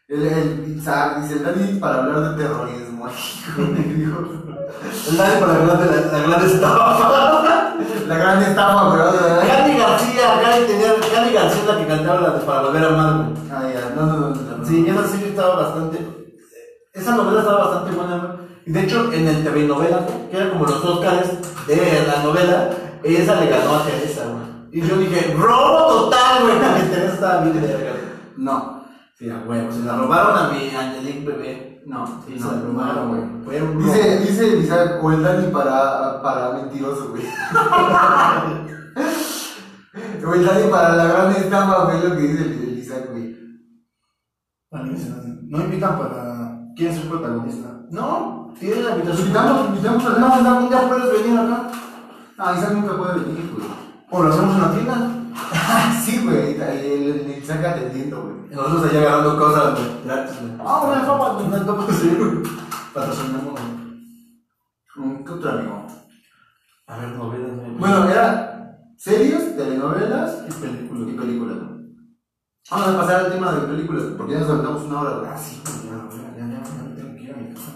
El, el dice, el Dani para hablar de terrorismo. El nadie para hablar de la, la gran estafa. La gran estafa, güey. Gani García, Gani García es la que cantaba la de para volver a amar. Ah, ya, no, no, no. Sí, esa serie estaba bastante. Esa novela estaba bastante buena, de hecho, en el TV novela, que era como los Oscars de la novela, esa le ganó a Teresa, güey. Y yo dije, robo total, güey, porque Teresa estaba bien de verga. No, Sí, a huevo, se la robaron a mi Angelique bebé. no, Sí, no, se la robaron, güey. Fue un Dice, robo. dice el Isaac, o el Dani para, para mentiroso, güey. o el Dani para la gran estafa, güey, lo que dice el, el Isaac, güey. No invitan para. ¿Quién es el protagonista? No, tienen la invitación. Invitamos, invitamos a un día puedes venir acá. Ah, Isaac nunca puede venir, güey. O lo hacemos en la tienda. sí, güey, el, Isaac atendiendo, güey. Nosotros allá agarrando cosas, güey. Gratis, güey. Ah, una copa, güey. Una copa, sí, güey. Patrocinamos, güey. ¿Qué otro amigo? A ver, novelas. Bueno, era series, telenovelas y películas. y películas. Vamos a pasar al tema de películas, porque ya nos aventamos una hora. Ah, sí, güey, ya, güey, ya, ya, ya me tengo que ir a mi casa.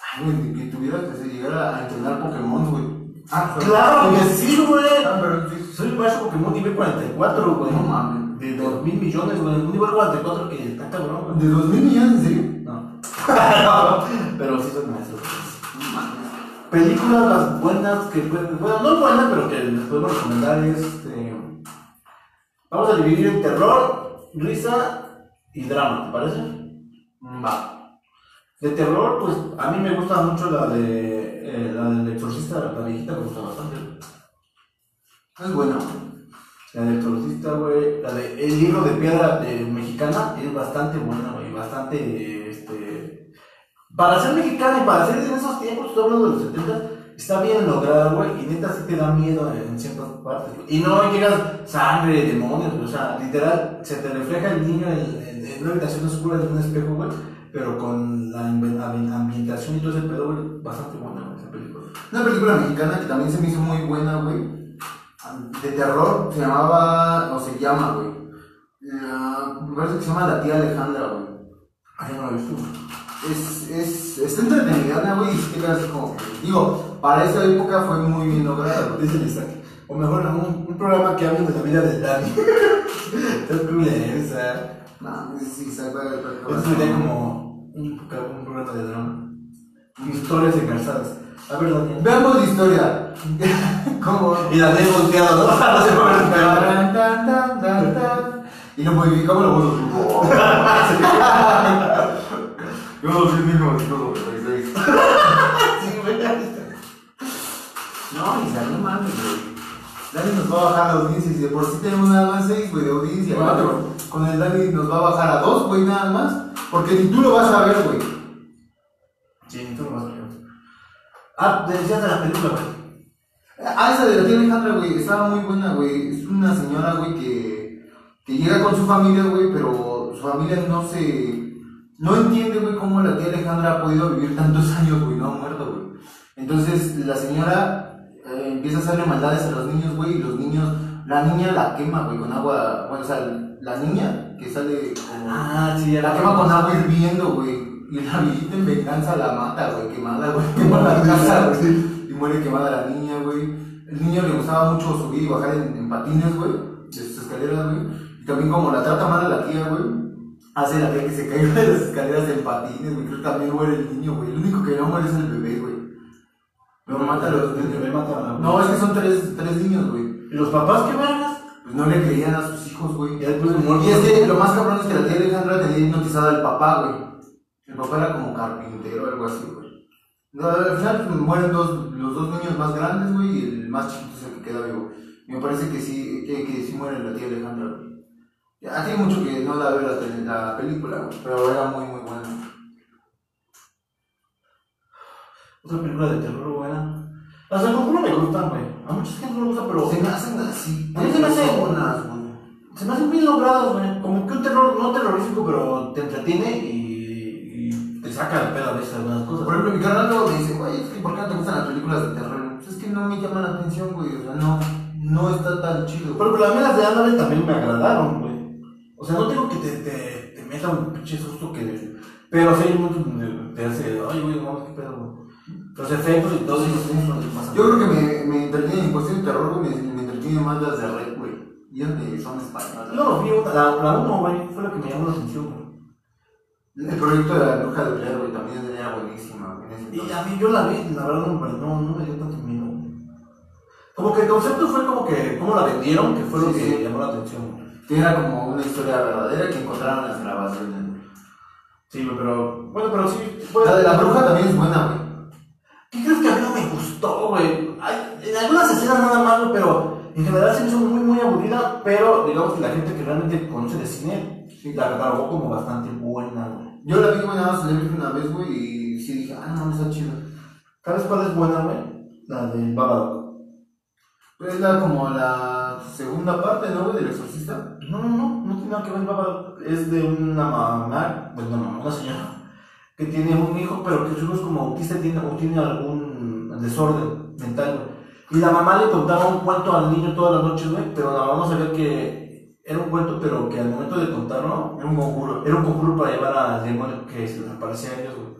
Ay, güey, que tuvieras que se llegara a entrenar Pokémon, güey. Ah, claro que sí, güey. Ah, pero sí. Soy maestro Pokémon nivel 44, güey. No mames. De 2 mil millones, güey. Un nivel 44 que está cabrón, güey. ¿De dos mil millones, en serio? No. pero sí soy maestro. No mames. Películas las buenas que pueden, bueno, no buenas, pero que les podemos recomendar es, este, vamos a dividir en terror, risa y drama, ¿te parece? Va. De terror, pues a mí me gusta mucho la de eh, la del exorcista, la viejita me gusta bastante. Es bueno. La del exorcista, güey, la de El libro de piedra de mexicana es bastante buena, güey, bastante, este... Para ser mexicana y para ser en esos tiempos, estoy hablando de los 70, está bien lograda, güey, y neta sí te da miedo en ciertas partes. Y no llegas sangre, demonios, güey, o sea, literal, se te refleja el niño en- en una habitación oscura de un espejo, güey, pero con la ambi- ambi- ambientación y todo ese pedo, bastante buena, esa película. Una película mexicana que también se me hizo muy buena, güey. De terror, se llamaba, o se llama, güey. Ah, me parece que se llama La tía Alejandra, güey. Ay, no la he visto. Es, es, está entretenida, güey, y te quedas como digo, para esa época fue muy bien lograda. Dice el Isaac. O mejor un, un programa que hable de la vida de Dani. Está cool. O sea, No, eso sería como un, un programa de drama. Historias engarzadas. A ver, Daniel. Veamos la historia. como... Y la de volteado, ¿no? No se puede esperar. Tan, tan, tan, tan, tan. Y lo modificamos la voz. Yo no soy 1996. Sí, güey. No, y salió mal, güey. Dani nos va a bajar la audiencia. Si de por sí tenemos nada más 6, güey, de audiencia. Cuatro. Con el Dani nos va a bajar a 2, güey, nada más. Porque ni tú lo vas a ver, güey. Sí, tú lo vas a ver. Ah, decías de la película, güey. Ah, esa de la tía Alejandra, güey, estaba muy buena, güey. Es una señora, güey, que, que llega con su familia, güey, pero su familia no se. No entiende, güey, cómo la tía Alejandra ha podido vivir tantos años, güey, no ha muerto, güey. Entonces la señora eh, empieza a hacerle maldades a los niños, güey, y los niños. La niña la quema, güey, con agua. Bueno, o sea, la niña que sale como. Ah, sí, ya La quema con agua hirviendo, güey. Y la viejita en venganza la mata, güey, quemada, güey. Quema la casa, güey. Y muere quemada la niña, güey. El niño le gustaba mucho subir y bajar en, en patines, güey. De sus escaleras, güey. Y también como la trata mal a la tía, güey. Hace la tía que se caiga de las escaleras en patines, güey. Creo que también muere el niño, güey. El único que no muere es el bebé, güey. Pero mata a los El bebé niños. mata a No, es que son tres, tres niños, güey. ¿Y los papás qué vergas? Pues no le creían a sus hijos, güey. Ya después de muerto. Y es que lo más cabrón es que la tía Alejandra tenía hipnotizada al papá, güey. El papá era como carpintero o algo así, güey. No, al final pues, mueren dos, los dos niños más grandes, güey, y el más chiquito es el que queda vivo. Me parece que sí, que, que sí muere la tía Alejandra, güey. Tiene mucho que no la veo la, la película, güey, pero era muy, muy buena. Otra película de terror buena. Las de Conjuro me gustan, güey. A mucha gente no le gusta, pero. Se me hacen así, A mí se me hace- personas, güey. Se me hacen bien logradas, güey. Como que un terror, no terrorífico, pero te entretiene y, y te saca el pedo a veces algunas cosas. Por ejemplo, mi carnal luego me dice, güey, es que ¿por qué no te gustan las películas de terror? Pues es que no me llaman la atención, güey, o sea, no, no está tan chido. Pero, pero a mí las de Annabelle también me agradaron, güey. O sea, no digo que te, te, te meta un pinche susto que. Pero sí hay muchos donde te hace, ay, güey, no, qué pedo, güey. Los efectos y todo eso, sí. Yo creo que me, me entretiene en cuestión de terror, güey, me, me entretiene más las de Red, güey. Y de son españolas. Yo no vi una, la, la uno, güey, fue la que me llamó la atención, güey. El proyecto de la bruja de Blair, güey, también era buenísima, güey, en ese Y a mí yo la vi, la verdad no, no, no me dio tanto miedo. Como que el concepto fue como que, cómo la vendieron, que fue lo Sí, que sí. llamó la atención. Que era como una historia verdadera que encontraron las grabaciones. Sí, pero, bueno, pero sí. pues- La de la bruja también es buena, güey. ¿Qué crees que a mí no me gustó, güey? En algunas escenas nada más, pero en general se me hizo muy, muy aburrida, pero digamos que la gente que realmente conoce de cine la catalogó como bastante buena, güey. Yo la vi, güey, nada más una vez, güey, y sí dije, ah, no, está chida. ¿Sabes cuál es buena, güey? La de Babadook. Es la, como la segunda parte, ¿no, güey, del exorcista? No, no, no, no tiene nada que ver Babadook. Es de una mamá, bueno, una mamá, una señora, que tiene un hijo, pero que su hijo es como autista tiene, o tiene algún desorden mental, güey. Y la mamá le contaba un cuento al niño todas las noches, güey, pero la mamá no sabía que era un cuento, pero que al momento de contarlo, Era un conjuro. era un conjuro para llevar al demonio que se les aparecía a ellos, güey.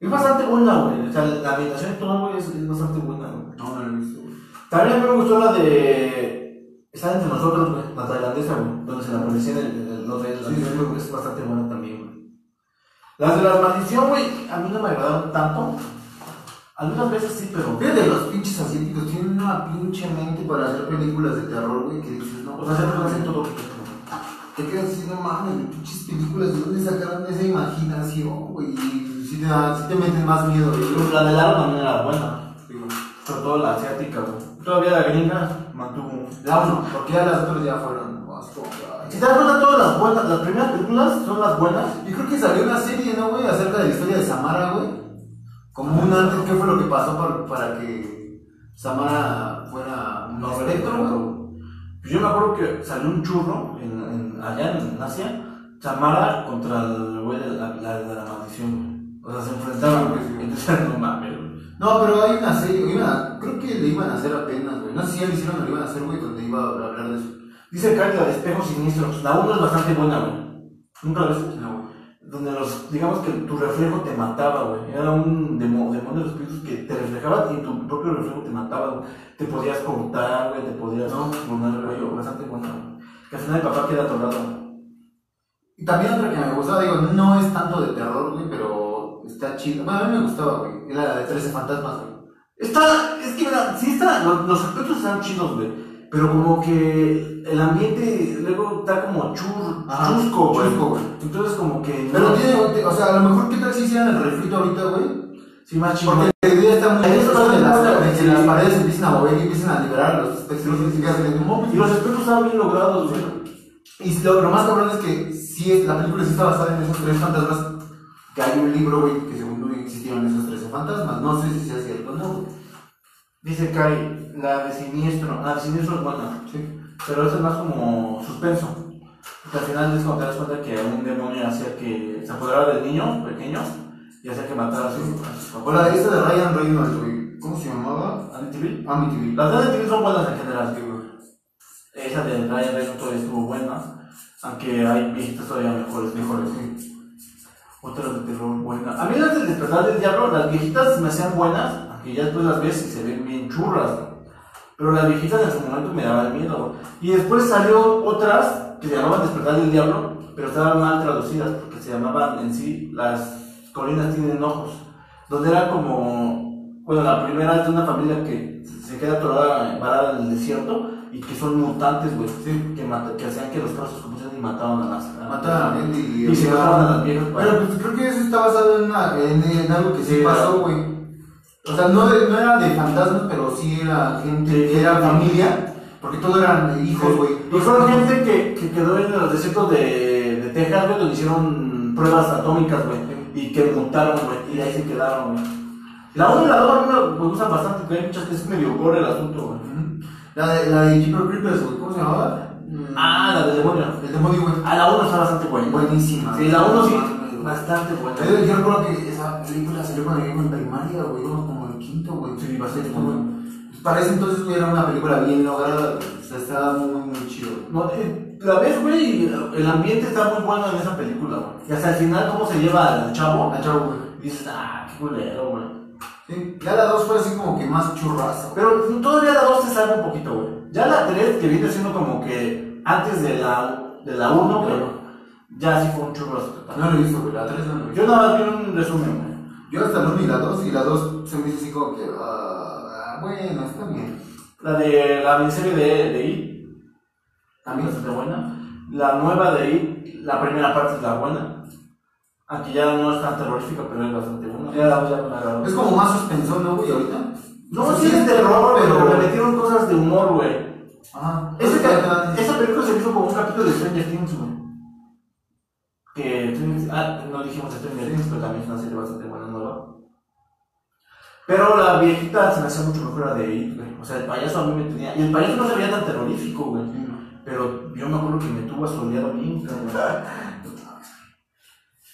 Es bastante buena, güey. O sea, la ambientación y todo, güey, es, es bastante buena, güey. No, no la he visto, güey. También me gustó la de. Está entre nosotros, güey. La tailandesa, güey. Donde se le aparecía el, el- lo de. Sí, sí, es bastante buena también. Las de la maldición, güey, a mí no me agradaron tanto. Algunas veces sí, pero. Fíjate, los pinches asiáticos tienen una pinche mente para hacer películas de terror, güey, que dices, no, O sea, siempre lo hacen todo te quedas no mames, de pinches películas, ¿de dónde sacaron esa imaginación, güey? Y si te, da- sí te meten más miedo, güey. Pues la del aro también era buena. Sí, güey. Sobre todo la asiática, güey. Todavía la gringa mantuvo. La uno, porque ya las otras ya fueron más das cuenta, todas las buenas, las primeras películas son las buenas. Yo creo que salió una serie, ¿no, güey? Acerca de la historia de Samara, güey. Como un antes, ¿qué fue lo que pasó para, para que Samara fuera un No, espectro, güey? pero. Yo me acuerdo que salió un churro en, en- allá en Asia, Samara contra el güey de la, la, de la maldición. güey. O sea, se enfrentaban, güey. Entonces, no mames. No, pero hay una serie, creo que le iban a hacer apenas, güey. No sé si ya le hicieron o le iban a hacer, güey, donde iba a hablar de eso. Dice Kyle la de espejos siniestros. La 1 es bastante buena, güey. ¿Nunca la viste? No. Donde los, digamos que tu reflejo te mataba, güey. Era un demo- demonio de los espíritus que te reflejaba y tu propio reflejo te mataba, güey. Te podías cortar, güey, te podías No. poner rollo, bastante buena, güey. Que al final el papá queda atorado. Y también otra que me gustaba, digo, no es tanto de terror, güey, pero está chido. Bueno, a mí me gustaba, güey. Era la de 13 fantasmas, güey. Está, es que mira, sí está, los, los aspectos están chidos, güey. Pero como que el ambiente luego está como chur, Ajá, chusco, güey. chusco, güey. Entonces como que... Pero no- tiene, o sea, a lo mejor, ¿qué tal si hicieran el refrito ahorita, güey? Sí, más chido. Porque la idea está muy Ahí bien, está eso las, bueno, de que sí. las paredes empiezan a mover y empiezan a liberar los espectros y los aspectos estaban bien logrados, güey. Y lo, lo más cabrón es que sí, la película sí está basada en esos tres fantasmas. Que hay un libro, güey, que según no existieron esos 13 fantasmas. No sé si sea cierto o no, güey. Dice Kai, la de siniestro. Ah, de siniestro es buena. Sí. Pero esa es más como suspenso. Porque al final es cuando te das cuenta que un demonio hacía que se apoderara del niño pequeño y hacía que matara a su, a sus O la papás. de esta de Ryan Reynolds, güey. ¿Cómo se llamaba? Amityville. Amityville. Las de Amityville son buenas en general. Güey. Esa de Ryan Reynolds todavía estuvo buena. Aunque hay viejitas todavía mejores. Mejores, sí. Otras de terror buenas. A mí las del despertar del diablo, las viejitas me hacían buenas, aunque ya después las ves y se ven bien churras. Pero las viejitas en su momento me daban miedo. Y después salió otras que se llamaban despertar del diablo, pero estaban mal traducidas porque se llamaban en sí las colinas tienen ojos. Donde era como, bueno, la primera es de una familia que se queda atorada, varada en el desierto y que son mutantes, güey. Sí. Que, mata- que hacían que los carros se compusieran y mataban a las. Mataban a la gente y. Y se mataban a las viejas Pero pues creo que eso está basado en, una, en, en algo que sí, Sí, pasó, güey. O sea, no, de- no era de fantasmas, pero sí era gente era familia. Porque todos eran hijos, güey. Y fueron gente que, que quedó en los desiertos de, de Texas, güey, donde hicieron pruebas atómicas, güey, y que mutaron, güey, y ahí se quedaron, güey. La 1 y la 2 a mí me, gustan bastante, pero hay muchas que es medio gore el asunto, güey. La de, la de Jeepers Creepers. ¿Cómo se llamaba? Mm, Ah, la del demonio. El demonio, güey. Ah, la 1 está bastante buena. Buenísima. Sí, la 1 sí, Yo- bastante buena. Yo recuerdo que esa película salió cuando iba en primaria, güey. Íbamos como en quinto, güey. Sí, bastante. Para ese entonces, güey, era una película bien lograda. O sea, estaba muy, muy chido. No, eh, la ves, güey, el ambiente está muy bueno en esa película, güey. Y hasta el final, cómo se lleva al chavo, La chavo, güey. y dices, ah, qué culero, güey. Sí. Ya la dos fue así como que más churrazo. Pero todavía la 2 te salva un poquito, güey. Ya la 3, que viene siendo como que antes de la, de la 1, güey, ya sí fue un total. No lo he visto, güey. La tres no lo he visto. Yo nada más vi un resumen, güey. Yo hasta la 1 y la 2, y la 2 se me hizo así como que, ah, bueno, está bien. La de la miniserie de, de It, También bastante buena. La nueva de It, la primera parte es la buena. Aunque ya no es tan terrorífica, pero es bastante buena. Ya la ya me agradó. Es como más suspensón, ¿no, güey? Ahorita. No, O sea, sí es terror, pero pero. le metieron cosas de humor, güey. Ajá. Ese ya- esa película se hizo como un capítulo de Stranger Things, güey. Que Stranger- ah, no dijimos Stranger Things, pero también es una serie bastante buena nueva. Pero la viejita se me hacía mucho mejor la de It, güey. O sea, el payaso a mí me tenía. Y el payaso no se veía tan terrorífico, güey. Pero yo me acuerdo que me tuvo asoleado bien.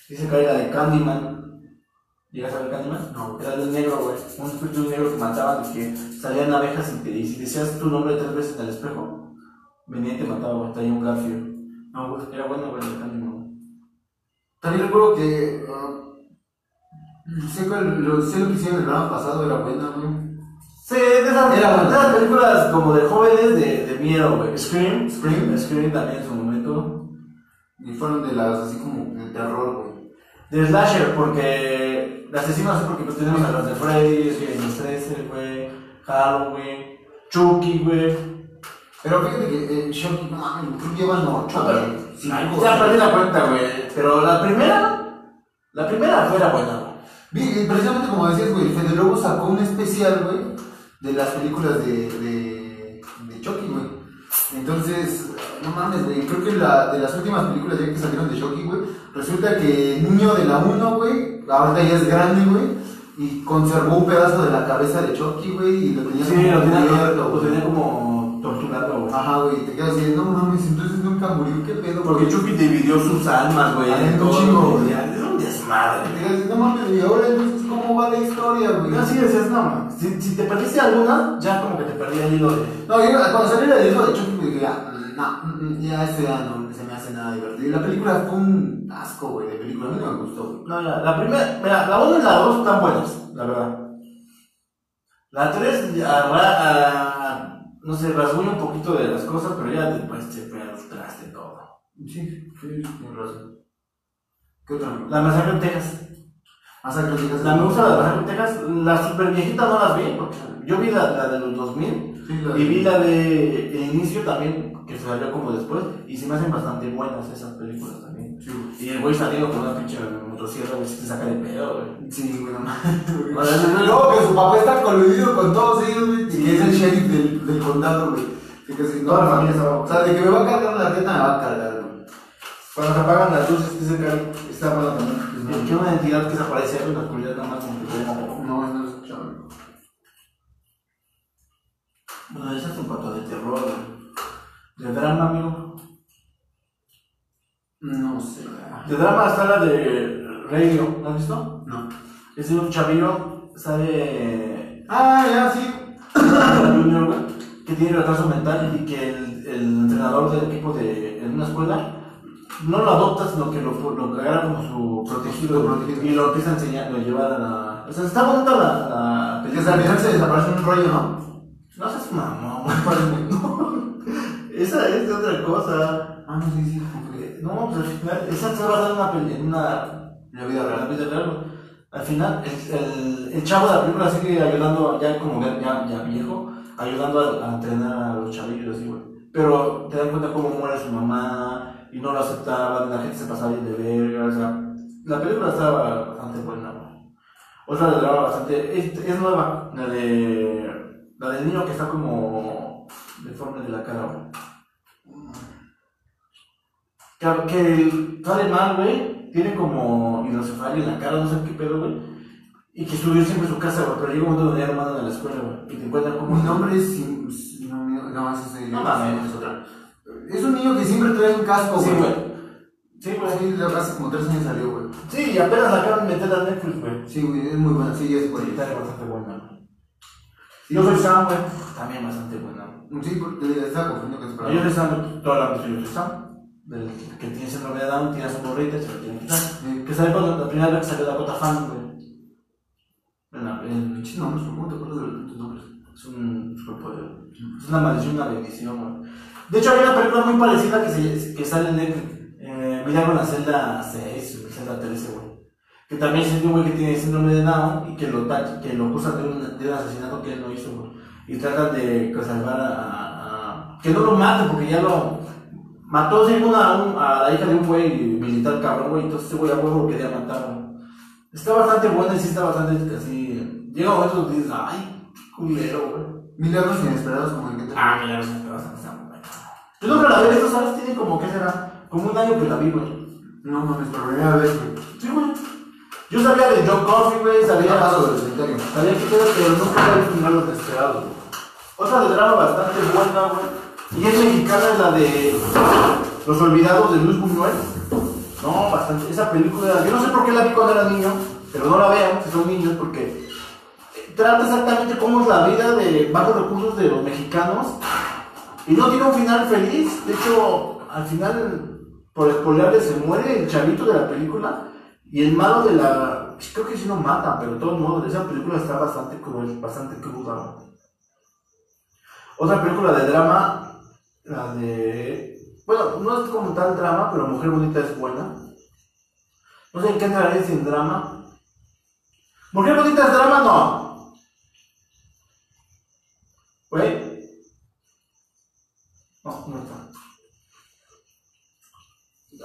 Dice que era la de Candyman. ¿Llegas a ver Candyman? No. Era del negro, güey. Un espíritu negro que mataban y que salían abejas y, te- y si decías tu nombre tres veces en el espejo, venía y te mataba, güey. Traía un garfio. No, güey. Era bueno, güey, el Candyman, güey. También recuerdo que. ah, sé, que lo, sé lo que hicieron el programa pasado, era buena, güey. Sí, de esas, Era de esas películas como de jóvenes de, de miedo, güey. Scream. Scream. Scream también en su momento. Y fueron de las así como de terror, güey. De Slasher, porque de asesinos, porque pues tenemos a los de Freddy, los 13, güey, Halloween, Chucky, güey. Pero fíjate que eh, no mames, creo que llevan 8, pero- güey. Ya perdí la cuenta, güey. Pero la primera, la primera fue la buena, güey. Vi, y precisamente como decías, güey, Fede Lobo sacó un especial, güey, de las películas de, de, de Chucky, güey. Entonces, no mames, güey, creo que la, de las últimas películas ya que salieron de Chucky, güey, resulta que el niño de la 1, güey, ahorita ya es grande, güey, y conservó un pedazo de la cabeza de Chucky, güey, y lo tenía Sí, lo tenía, cubierto, lo, lo güey. tenía como torturado, güey. Ajá, güey, te quedas así, no mames, entonces nunca murió, qué pedo, Porque Chucky dividió sus almas, güey. Ah, en es un chingo, Es un desmadre. Te quedas así, no mames, y ahora entonces, ¿cómo va la historia, güey? Así decías, no, man. Si, si te perdiste alguna, ya como que te perdí el hilo de. No, yo cuando salió el disco de Chucky, dije, ya, no, mm, mm, ya este ya no se me hace nada divertido. Y la película fue un asco, güey, de película, a mí no me gustó. No, la, la primera, mira, la 1 y la 2 están buenas, la verdad. La 3, no sé, rasguña un poquito de las cosas, pero ya después al traste todo. Sí, sí, tienes razón. ¿Qué otra? La masacre en Texas. Masacre de Texas. La me gusta la masacre en Texas. Las super viejitas no las vi, porque yo vi la, la de los 2000 Sí, la y vi la de El Inicio también, que salió como después, y se me hacen bastante buenas esas películas también. Sí. Y el güey saliendo con una pinche motosierra, güey, si te saca de pedo, güey. Sí, güey. Bueno, No, que su papá está coludido con todos ellos, güey, y que es el sheriff del, del condado, güey. Que casi no. Toda la familia estaba- O sea, de que me va a cargar la reta, me va a cargar, güey. Cuando se apagan las luces, dice que está bueno también. Que una entidad que desaparece en la oscuridad nada más como que como... No, no lo escuchaba. Bueno, esa es un cuanto de terror, güey. De drama, amigo. No sé. De drama está la de Radio, ¿no has visto? No. Es de un chavillo, sale Ah, ya, sí. Junior, güey, que tiene retraso mental y que el, el entrenador del equipo de en una escuela no lo adopta, sino que lo, lo agarra como su protegido, y lo empieza a enseñar, lo lleva a la... O sea, está bonita la, la Que se desaparece un rollo, ¿no? No seas mamón, Esa es otra cosa. Ah, no, sí, sí. Eh, No, pues al final, esa se va a dar una en una La vida la real. vida real. Al final, el, el, el chavo de la película sigue ayudando, ya como ya, ya, viejo, ayudando a, a entrenar a los chavillos así, güey. Pero te das cuenta cómo muere su mamá y no lo aceptaban, la gente se pasaba bien de verga, o sea, la película estaba bastante buena, güey. Otra de drama bastante, es, es nueva, la de, la del niño que está como deforme de la cara, güey. Que, que el- sale mal, güey, tiene como hidrocefalia en la cara, no sé qué pedo, güey. Y que estudió siempre en su casa, güey, pero llega un momento donde ya lo mandan a la escuela, güey. Y te encuentran como... Mi nombre es. No, mi- no, ese es No mames. es otra. Es un niño que siempre trae un casco, Sí, güey. güey. Sí, güey. Sí, la- hace como tres años salió, güey. Sí, y apenas la acaban de meter a Netflix, güey. Sí, güey, es muy buena. Sí, es Sí, buena. está bastante buena, güey. Sí, Yo soy güey. Sam, güey. También bastante güey. Sí, porque estaba confundiendo con Yo soy Sam, toda la noche yo soy. Del que tiene síndrome de Down, tiene a su morrita y se lo tiene que quitar. Sí. Que sale cuando la primera vez que salió Dakota Fan, güey. En la, en, Pinches nombres, ¿cómo te acuerdas de los pinches nombres? Es un superpoder. Es una maldición, una bendición, güey. De hecho, hay una película muy parecida que, se, que sale en Netflix. Eh, Milagro en la celda 6 o celda 13, güey. Que también es un güey que tiene síndrome de Down y que lo, que lo acusan de un, de un asesinato que él no hizo, güey. Y tratan de pues, salvar a, a- Que no lo maten porque ya lo. Mató un- a la hija de un güey militar cabrón, güey. Entonces ese güey a huevo lo quería matar, güey. Está bastante buena y sí está bastante así. Llega un momento donde dices, ay, qué culero, güey. Milagros inesperados como el que te. Ah, mira, los esperados están muy buenos. Yo nunca la vi, esto, ¿sabes? Tiene como, ¿qué será? Como un año que la vi, güey. No mames, por primera vez, güey. Sí, güey. Yo sabía de John Coffey, güey, sabía, Ya pasó del cementerio. sabía que era, pero nunca había visto los desesperados, güey. Otra de drama bastante buena, güey. Y es mexicana, es la de Los Olvidados de Luis Buñuel. No, bastante. Esa película, yo no sé por qué la vi cuando era niño, pero no la vean si son niños, porque trata exactamente cómo es la vida de bajos recursos de los mexicanos y no tiene un final feliz. De hecho, al final, por spoilerle, se muere el chavito de la película y el malo de la. Creo que sí lo mata, pero de todos modos, esa película está bastante cruel, bastante cruda. Otra película de drama, la de. Bueno, no es como tal drama, pero Mujer Bonita es buena. No sé en qué entraré sin drama. ¿Mujer Bonita es drama? No. Güey. No, no está.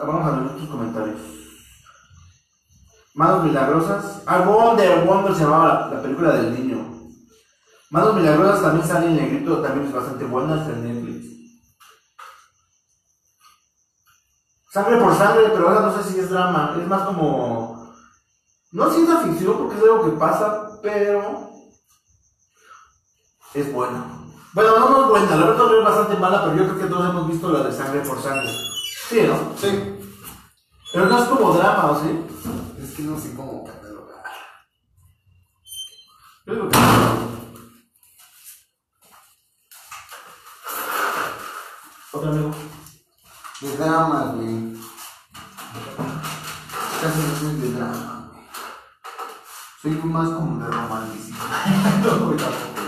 Vamos a ver tus comentarios. Manos Milagrosas. Ah, Wonder, Wonder se llamaba la, la película del niño. Manos Milagrosas también sale en negrito, también es bastante buena, está en Netflix. Sangre por sangre, pero ahora no sé si es drama, es más como. No es ciencia ficción porque es algo que pasa, pero. Es buena. Bueno, no, no es buena, la verdad es bastante mala, pero yo creo que todos hemos visto la de sangre por sangre. Sí, ¿no? Sí. Pero no es como drama, ¿o sí? Es que no sé cómo catalogar. Yo digo que Otro amigo. De drama, güey. Casi no soy de drama, güey. Soy más como de romanticismo. no, güey, tampoco.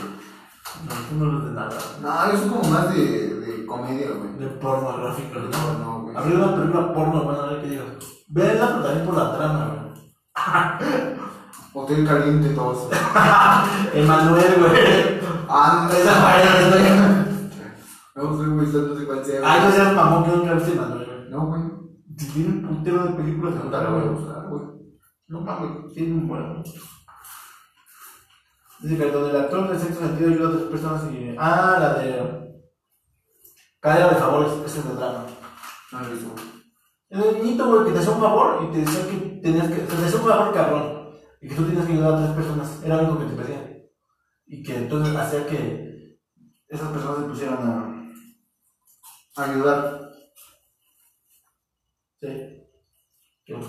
No, tú no eres de nada. No, yo soy como más de, de comedia, güey. De pornográfico, ¿no? No, no, güey. Abrir una película porno, bueno, a ver qué digas. Verla, pero también por la trama, güey. Hotel Caliente 2. Emanuel, güey. Anda, esa madre, No, soy güey, no sé cuál sea. güey. Ay, no seas mamón que nunca viste Emanuel, güey. No, güey. Si tiene un puntero de películas no te No la la voy a güey. No mames, tiene un buen. Dice que donde el actor en sexto sentido ayuda a otras personas y. Ah, la de. Cadena de favores, esa es de drama. No lo hizo. Es el niñito, güey, que te hacía un favor y te decía que tenías que. Te hacía un favor cabrón. Y que tú tenías que ayudar a tres personas. Era lo único que te pedía. Y que entonces hacía que esas personas se pusieran a. Ayudar. Sí.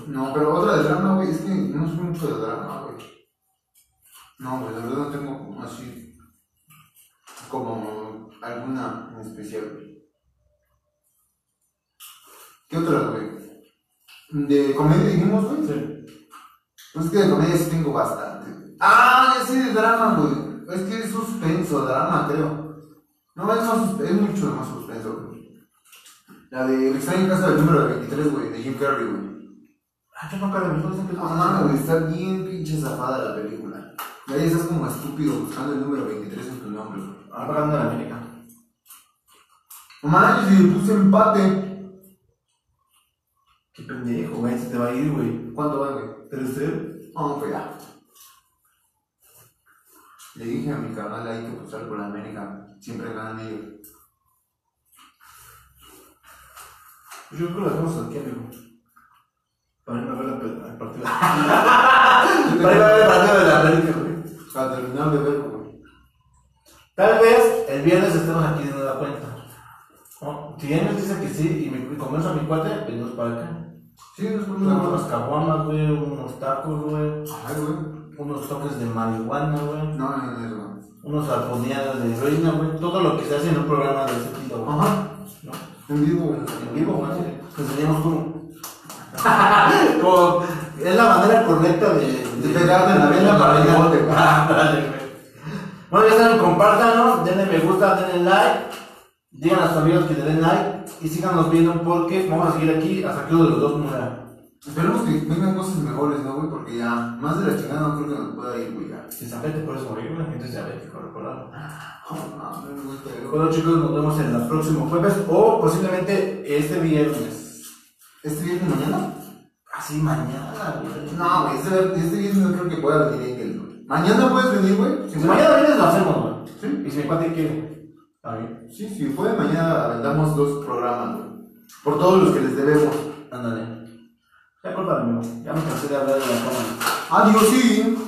No, pero otra de drama, güey, es que no soy mucho de drama, güey. No, güey, la verdad no tengo así. Como alguna en especial. ¿Qué otra, güey? ¿De comedia dijimos, güey? Sí. Pues es que de comedia sí tengo bastante. Ah, ya sé de drama, güey. Es que es suspenso, drama, creo. No, es, más, es mucho más suspenso, güey. La de El extraño caso del número 23, güey, de Jim Carrey, güey. Ah, yo nunca la es No mames, güey, está bien pinche zafada la película. Y ahí estás como estúpido buscando el número 23 en tu nombre, güey. Ahora pagando en América. Manches, y le puse empate. Qué pendejo, güey, se te va a ir, güey. ¿Cuánto va, güey? No, pues ya. Le dije a mi canal ahí que apostar por la América. Siempre ganan ellos. Pues yo creo que lo hacemos aquí, amigo. Para irme a ver la el partido. Para irme a ver el partido de la América, güey. Para terminar de ver, güey. Tal vez el viernes estemos aquí de nueva cuenta. Si él nos dice que sí y me y convenzo a mi cuate, venimos para acá. Sí, nos ponemos unas caguamas, güey, unos tacos, güey, Ay, güey. unos toques de marihuana, güey, No, no, no, no. unos arponeadas de heroína, güey. Todo lo que se hace en un programa de ese tipo, güey. Ajá. ¿No? En vivo, güey. En vivo, güey. Como- es la manera correcta de, De pegarte en la vena para el bote. Bueno, ya saben, compártanos, denle me gusta, denle like, digan a sus amigos que le den like y síganos viendo porque vamos a seguir aquí hasta que uno de los dos muera. Esperemos que vengan cosas mejores, ¿no, güey? Porque ya, más de la chingada no creo que nos pueda ir, güey, ya. Si San te puedes morir, la gente es diabético, güey, pero- Bueno chicos, nos vemos en el próximo jueves o posiblemente este viernes. ¿Este viernes mañana? Así mañana, güey. No, güey, este, este viernes no creo que pueda venir Engel, güey. ¿Mañana puedes venir, güey? Si mañana viernes lo hacemos, güey. Sí. Y si mi cuate quiere. Bien. Sí, si puede, mañana aventamos dos programas. Por todos los que les debemos. Ándale. Ya amigo. Ya me cansé de hablar de la cámara. Adiós, sí.